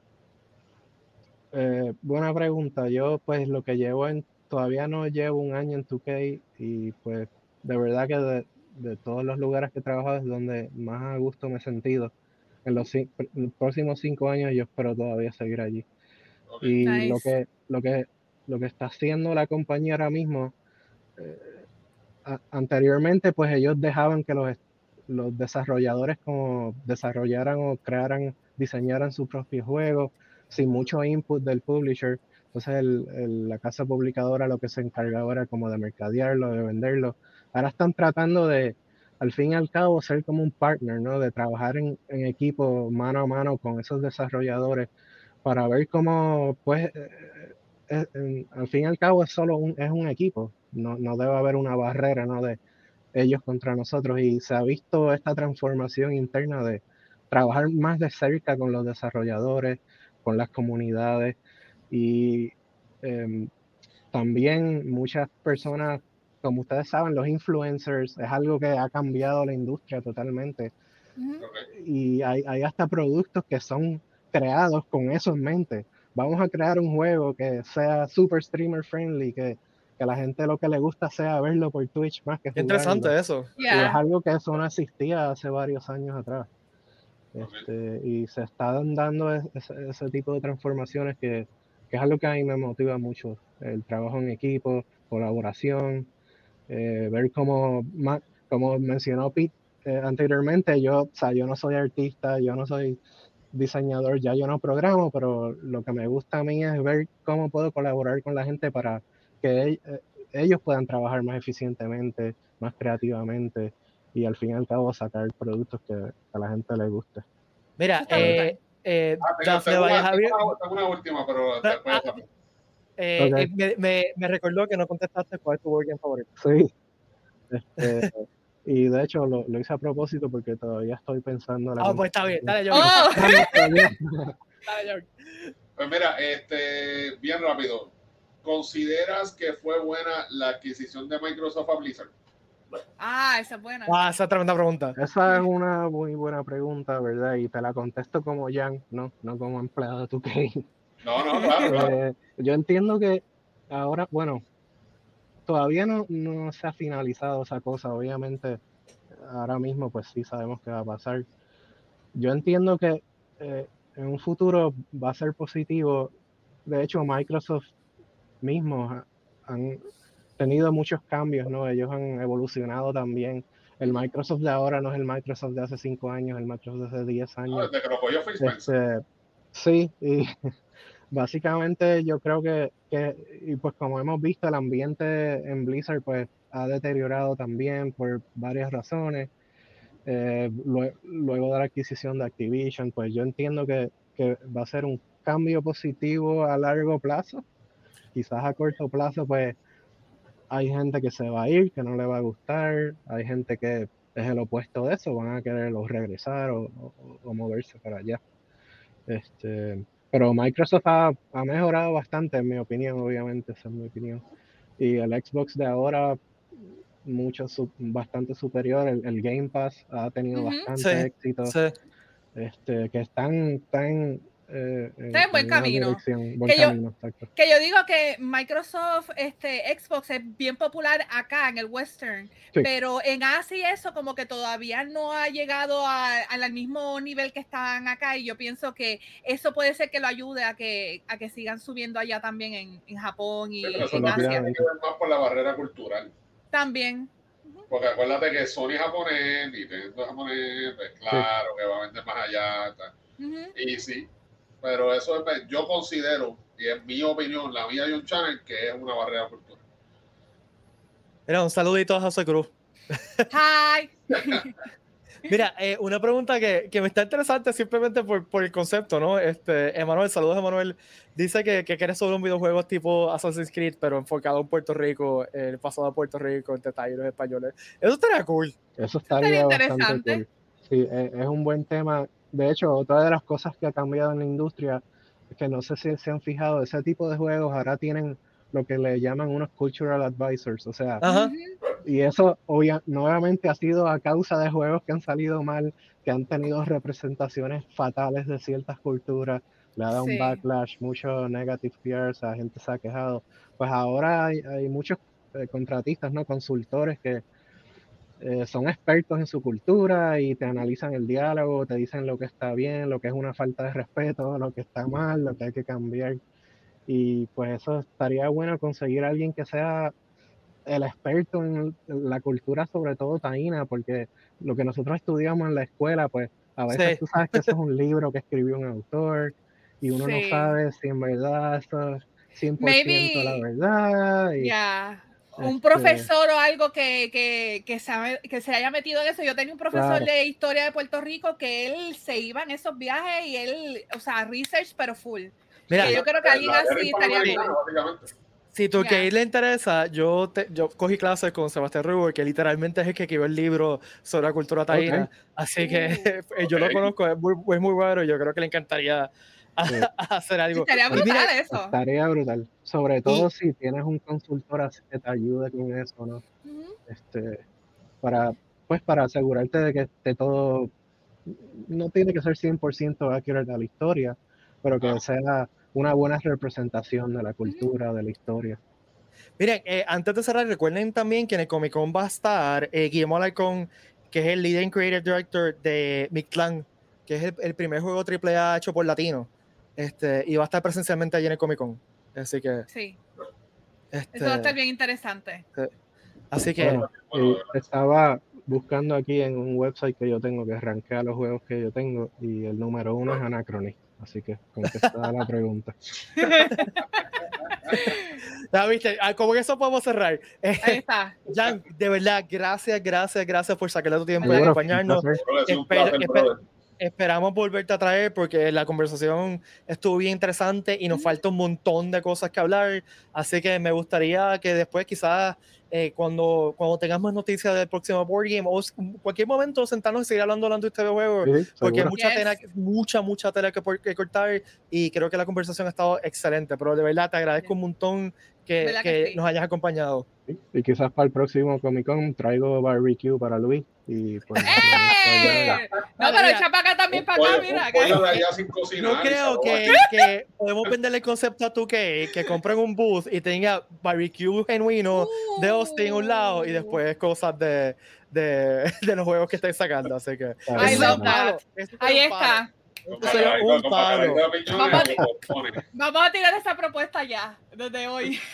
Speaker 4: Eh, buena pregunta. Yo, pues, lo que llevo en, todavía no llevo un año en 2K y, pues, de verdad que de, de todos los lugares que he trabajado es donde más a gusto me he sentido. En los, próximos cinco años yo espero todavía seguir allí. Y lo, que, lo, que, lo que está haciendo la compañía ahora mismo, eh, anteriormente pues ellos dejaban que los, los desarrolladores como desarrollaran o crearan, diseñaran su propio juego sin mucho input del publisher. Entonces la casa publicadora lo que se encargaba era como de mercadearlo, de venderlo ahora están tratando de, al fin y al cabo, ser como un partner, ¿no? De trabajar en, equipo mano a mano con esos desarrolladores para ver cómo, pues, al fin y al cabo es solo un, es un equipo, no, no debe haber una barrera, ¿no? De ellos contra nosotros y se ha visto esta transformación interna de trabajar más de cerca con los desarrolladores, con las comunidades y em, también muchas personas como ustedes saben, los influencers es algo que ha cambiado la industria totalmente. Y hay, hasta productos que son creados con eso en mente. Vamos a crear un juego que sea super streamer friendly, que, que la gente lo que le gusta sea verlo por Twitch más que
Speaker 1: Interesante eso.
Speaker 4: Y es algo que eso no existía hace varios años atrás. Este, y se están dando ese, tipo de transformaciones que, que, es algo que a mí me motiva mucho. El trabajo en equipo, colaboración, eh, ver cómo, como mencionó Pete eh, anteriormente, yo, o sea, yo no soy artista, yo no soy diseñador, ya yo no programo, pero lo que me gusta a mí es ver cómo puedo colaborar con la gente para que eh, ellos puedan trabajar más eficientemente, más creativamente y al fin y al cabo sacar productos que a la gente le guste.
Speaker 1: Mira, eh, eh,
Speaker 3: ah, tengo, una, última, pero después,
Speaker 1: ah, eh, eh, me, me, recordó que no contestaste cuál es tu working favorito.
Speaker 4: Sí. Este, y de hecho lo, lo, hice a propósito porque todavía estoy pensando.
Speaker 1: Ah, pues está bien, dale, yo. Oh.
Speaker 3: pues mira, este, bien rápido. ¿Consideras que fue buena la adquisición de Microsoft a Blizzard?
Speaker 2: Ah, esa es buena.
Speaker 1: Ah, esa es tremenda pregunta.
Speaker 4: Esa es una muy buena pregunta, ¿verdad? Y te la contesto como Jan, no, no como empleado de tu
Speaker 3: no, no, claro.
Speaker 4: Eh, yo entiendo que ahora, bueno, todavía no, no se ha finalizado esa cosa, obviamente ahora mismo pues sí sabemos qué va a pasar. Yo entiendo que eh, en un futuro va a ser positivo. De hecho, Microsoft mismo han tenido muchos cambios, ¿no? Ellos han evolucionado también. El Microsoft de ahora no es el Microsoft de hace cinco años, el Microsoft de hace 10 años.
Speaker 3: este,
Speaker 4: sí, y básicamente yo creo que, y pues como hemos visto, el ambiente en Blizzard pues ha deteriorado también por varias razones. Eh, luego, de la adquisición de Activision, pues yo entiendo que, va a ser un cambio positivo a largo plazo. Quizás a corto plazo, pues hay gente que se va a ir, que no le va a gustar, hay gente que es el opuesto de eso, van a quererlos regresar o, moverse para allá. Este, pero Microsoft ha, mejorado bastante, en mi opinión, obviamente, esa es mi opinión. Y el Xbox de ahora, mucho, bastante superior. El, Game Pass ha tenido bastante éxito. Este, que están, están
Speaker 2: eh, Está en buen camino. que, yo, digo que Microsoft, este, Xbox es bien popular acá en el Western, pero en Asia eso como que todavía no ha llegado al mismo nivel que están acá y yo pienso que eso puede ser que lo ayude a que, a que sigan subiendo allá también en, en Japón y en
Speaker 3: Asia. Tiene que ver más por la barrera cultural.
Speaker 2: También.
Speaker 3: Porque acuérdate que Sony japonés, Nintendo japonés, pues claro que va a vender más allá. Y sí, pero eso es, yo considero, y es mi opinión, la mía de un channel, que es una barrera cultural.
Speaker 1: Mira, un saludito a José Cruz.
Speaker 2: Hi.
Speaker 1: Mira, eh, una pregunta que, que, me está interesante simplemente por, por, el concepto, ¿no? Este, Emanuel, saludos Emanuel. Dice que, que quiere sobre un videojuego tipo Assassin's Creed, pero enfocado en Puerto Rico, el pasado de Puerto Rico, entre talleres españoles. Eso estaría cool.
Speaker 4: Eso estaría, bastante cool. Sí, es, es un buen tema de hecho, otra de las cosas que ha cambiado en la industria es que no sé si se han fijado, ese tipo de juegos ahora tienen lo que le llaman unos cultural advisors, o sea, y eso nuevamente ha sido a causa de juegos que han salido mal, que han tenido representaciones fatales de ciertas culturas, le ha dado un backlash, mucho negative fears, la gente se ha quejado. Pues ahora hay, hay muchos eh, contratistas, ¿no? Consultores que eh, son expertos en su cultura y te analizan el diálogo, te dicen lo que está bien, lo que es una falta de respeto, lo que está mal, lo que hay que cambiar. Y pues eso estaría bueno conseguir a alguien que sea el experto en la cultura, sobre todo taína, porque lo que nosotros estudiamos en la escuela, pues a veces tú sabes que eso es un libro que escribió un autor y uno no sabe si en verdad eso es 100% la verdad. Y,
Speaker 2: un este profesor o algo que, que, que, se, que, se, haya metido en eso. Yo tenía un profesor de historia de Puerto Rico que él se iba en esos viajes y él, o sea, research, pero full. Mira, yo creo que alguien así estaría bien.
Speaker 1: Si tú que le interesa, yo, te, yo cogí clases con Sebastián Rubio, que literalmente es el que escribió el libro sobre la cultura taína. Así que uh, yo lo conozco, es muy, es muy bueno. Yo creo que le encantaría hacer algo.
Speaker 2: Estaría brutal eso.
Speaker 4: Estaría brutal. Sobre todo si tienes un consultor así que te ayude con eso, ¿no? Este, para, pues para asegurarte de que esté todo, no tiene que ser 100% accurate a la historia, pero que sea una buena representación de la cultura, de la historia.
Speaker 1: Miren, eh, antes de cerrar, recuerden también que en el Comic Con va a estar eh, Guillermo Alarcón, que es el leading creative director de Mictlan, que es el, el primer juego AAA hecho por latino. Este, y va a estar presencialmente allí en el Comic Con. Así que.
Speaker 2: Sí. Este, Eso va a estar bien interesante.
Speaker 1: Así que.
Speaker 4: estaba buscando aquí en un website que yo tengo que arranquea los juegos que yo tengo y el número uno es Anachrony. Así que contestada la pregunta.
Speaker 1: ya viste, ah, como que eso podemos cerrar.
Speaker 2: Ahí está.
Speaker 1: Jan, de verdad, gracias, gracias, gracias por sacarle tu tiempo y acompañarnos. Espero, esperamos volverte a traer porque la conversación estuvo bien interesante y nos falta un montón de cosas que hablar. Así que me gustaría que después quizás eh, cuando, cuando tengas más noticias del próximo board game o en cualquier momento sentarnos y seguir hablando hablando de este juego porque hay mucha tela, mucha, mucha tela que, que, cortar y creo que la conversación ha estado excelente. Pero de verdad te agradezco un montón que, que, nos hayas acompañado.
Speaker 4: Y quizás para el próximo Comic Con traigo barbecue para Luis. Y pues,
Speaker 2: ¡Eh! No, pero echa para acá también para acá, mira.
Speaker 1: no creo que, que, podemos venderle el concepto a tú que, que compren un booth y tenga barbecue genuino de Austin a un lado y después cosas de, de, de los juegos que estáis sacando. Así que.
Speaker 2: Ahí está. Vamos, a, tirar esa propuesta ya, desde hoy.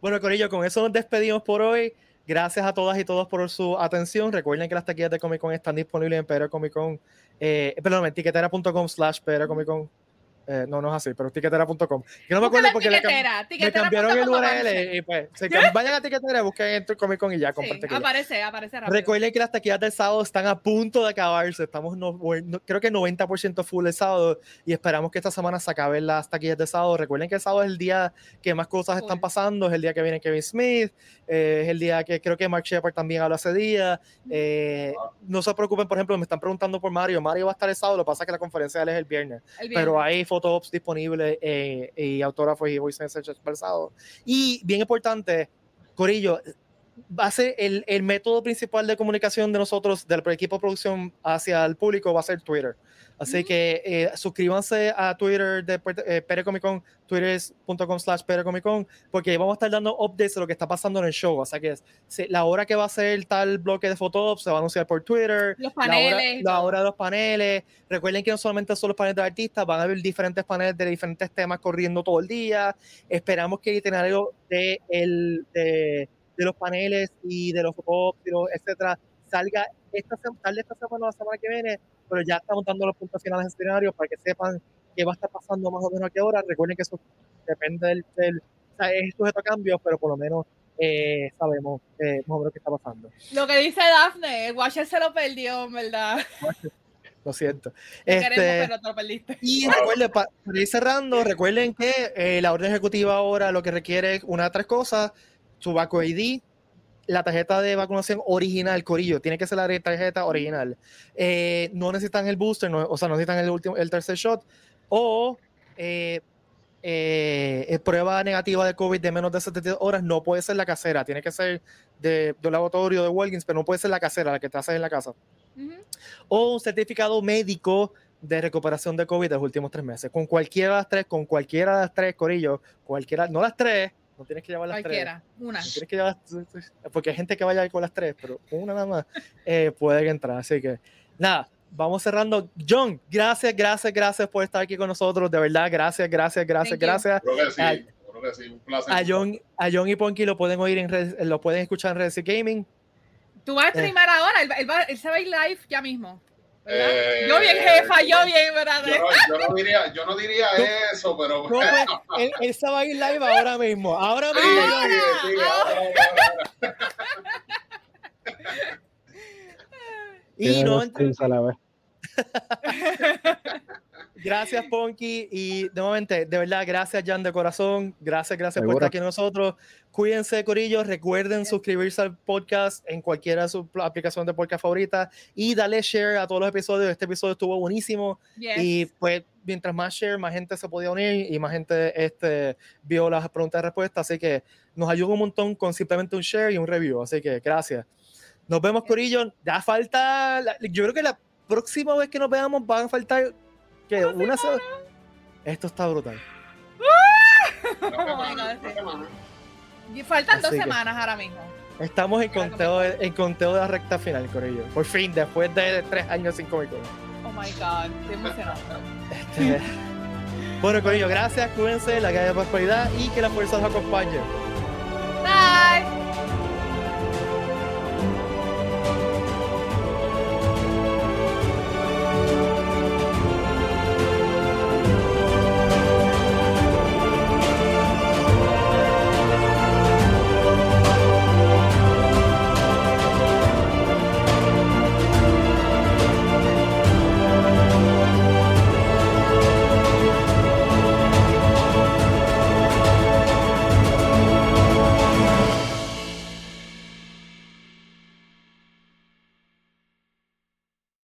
Speaker 1: Bueno, Corillo, con eso nos despedimos por hoy. Gracias a todas y todos por su atención. Recuerden que las taquillas de Comic Con están disponibles en Pedro Comic Con, eh, perdón, en tiquetera.com slash Pedro Comic Con. Eh, no, no es así, pero tiquetera.com. Que no me acuerdo porque
Speaker 2: tiquetera,
Speaker 1: le, me cambiaron el URL y pues se, vayan a tiquetera, busquen en Comic Con y ya
Speaker 2: sí, Aparece, aparece rápido.
Speaker 1: Recuerden que las taquillas del sábado están a punto de acabarse. Estamos, no, creo que 90% full el sábado y esperamos que esta semana se acaben las taquillas del sábado. Recuerden que el sábado es el día que más cosas están pasando, es el día que viene Kevin Smith, eh, es el día que creo que Mark Shepard también habla ese día. Eh, no se preocupen, por ejemplo, me están preguntando por Mario. Mario va a estar el sábado, lo que pasa es que la conferencia es el viernes. El viernes. Pero hay fotos disponibles eh, y autógrafos y voice messages expresados. Y bien importante, Corillo, va a ser el, el, método principal de comunicación de nosotros, del equipo de producción hacia el público, va a ser Twitter. Así que eh, suscríbanse a Twitter de eh, Perecomicon, twitter.com slash Perecomicon, porque vamos a estar dando updates de lo que está pasando en el show. O sea que la hora que va a ser tal bloque de fotos se va a anunciar por Twitter.
Speaker 2: Los paneles.
Speaker 1: La hora, de los paneles. Recuerden que no solamente son los paneles de artistas, van a haber diferentes paneles de diferentes temas corriendo todo el día. Esperamos que el itinerario de, el, de, de los paneles y de los fotos, etcétera, salga esta, tal esta semana o la semana que viene pero ya estamos dando los puntos finales escenario para que sepan qué va a estar pasando más o menos a qué hora. Recuerden que eso depende del, del o sea, es sujeto a cambios, pero por lo menos eh, sabemos eh, más o menos qué está pasando.
Speaker 2: Lo que dice Daphne, el Watcher se lo perdió, ¿verdad?
Speaker 1: Lo siento.
Speaker 2: Este, queremos, pero te lo perdiste.
Speaker 1: Y recuerden, para, ir cerrando, recuerden que eh, la orden ejecutiva ahora lo que requiere es una de tres cosas, su ID, la tarjeta de vacunación original, Corillo, tiene que ser la tarjeta original. Eh, no necesitan el booster, o sea, no necesitan el, último, el tercer shot, o eh, eh, prueba negativa de COVID de menos de 72 horas, no puede ser la casera, tiene que ser de, de laboratorio de Walgreens, pero no puede ser la casera, la que te haces en la casa. O un certificado médico de recuperación de COVID de los últimos tres meses. Con cualquiera de las tres, con cualquiera de las tres, Corillo, cualquiera, no las tres, no tienes que llevar las
Speaker 2: Cualquiera,
Speaker 1: tres.
Speaker 2: una.
Speaker 1: tienes que llevar, porque hay gente que vaya con las tres, pero una nada más eh, puede entrar. Así que, nada, vamos cerrando. John, gracias, gracias, gracias por estar aquí con nosotros. De verdad, gracias, gracias, gracias, gracias. a, John, a John y Ponky lo pueden oír en lo pueden escuchar en Redes Gaming.
Speaker 2: Tú vas a eh. streamar ahora, él, va, él se va a ir live ya mismo. Eh, yo bien, jefa, yo bien, ¿verdad?
Speaker 3: Yo no, yo no diría, yo no diría eso, pero
Speaker 1: no, pues, él, él, se va a ir live ahora mismo. Ahora mismo.
Speaker 3: Sí, sí, ahora,
Speaker 1: y no
Speaker 4: a la vez.
Speaker 1: gracias, Ponky. Y de momento, de verdad, gracias, Jan, de corazón. Gracias, gracias por estar aquí con nosotros. Cuídense, Corillo. Recuerden suscribirse al podcast en cualquiera de sus aplicaciones de podcast favorita y darle share a todos los episodios. Este episodio estuvo buenísimo. Y pues, mientras más share, más gente se podía unir y más gente este, vio las preguntas y respuestas. Así que nos ayuda un montón con simplemente un share y un review. Así que gracias. Nos vemos, Corillo. Ya falta, yo creo que la próxima vez que nos veamos van a faltar que una sola. Esto está brutal.
Speaker 2: y faltan dos semanas ahora mismo.
Speaker 1: Estamos en conteo, de, en conteo de la recta final, Corillo. Por fin, después de tres años sin Comic
Speaker 2: Oh my god, estoy emocionado.
Speaker 1: Este, bueno, Corillo, gracias, cuídense, la calle de prosperidad y que la fuerza los acompañe.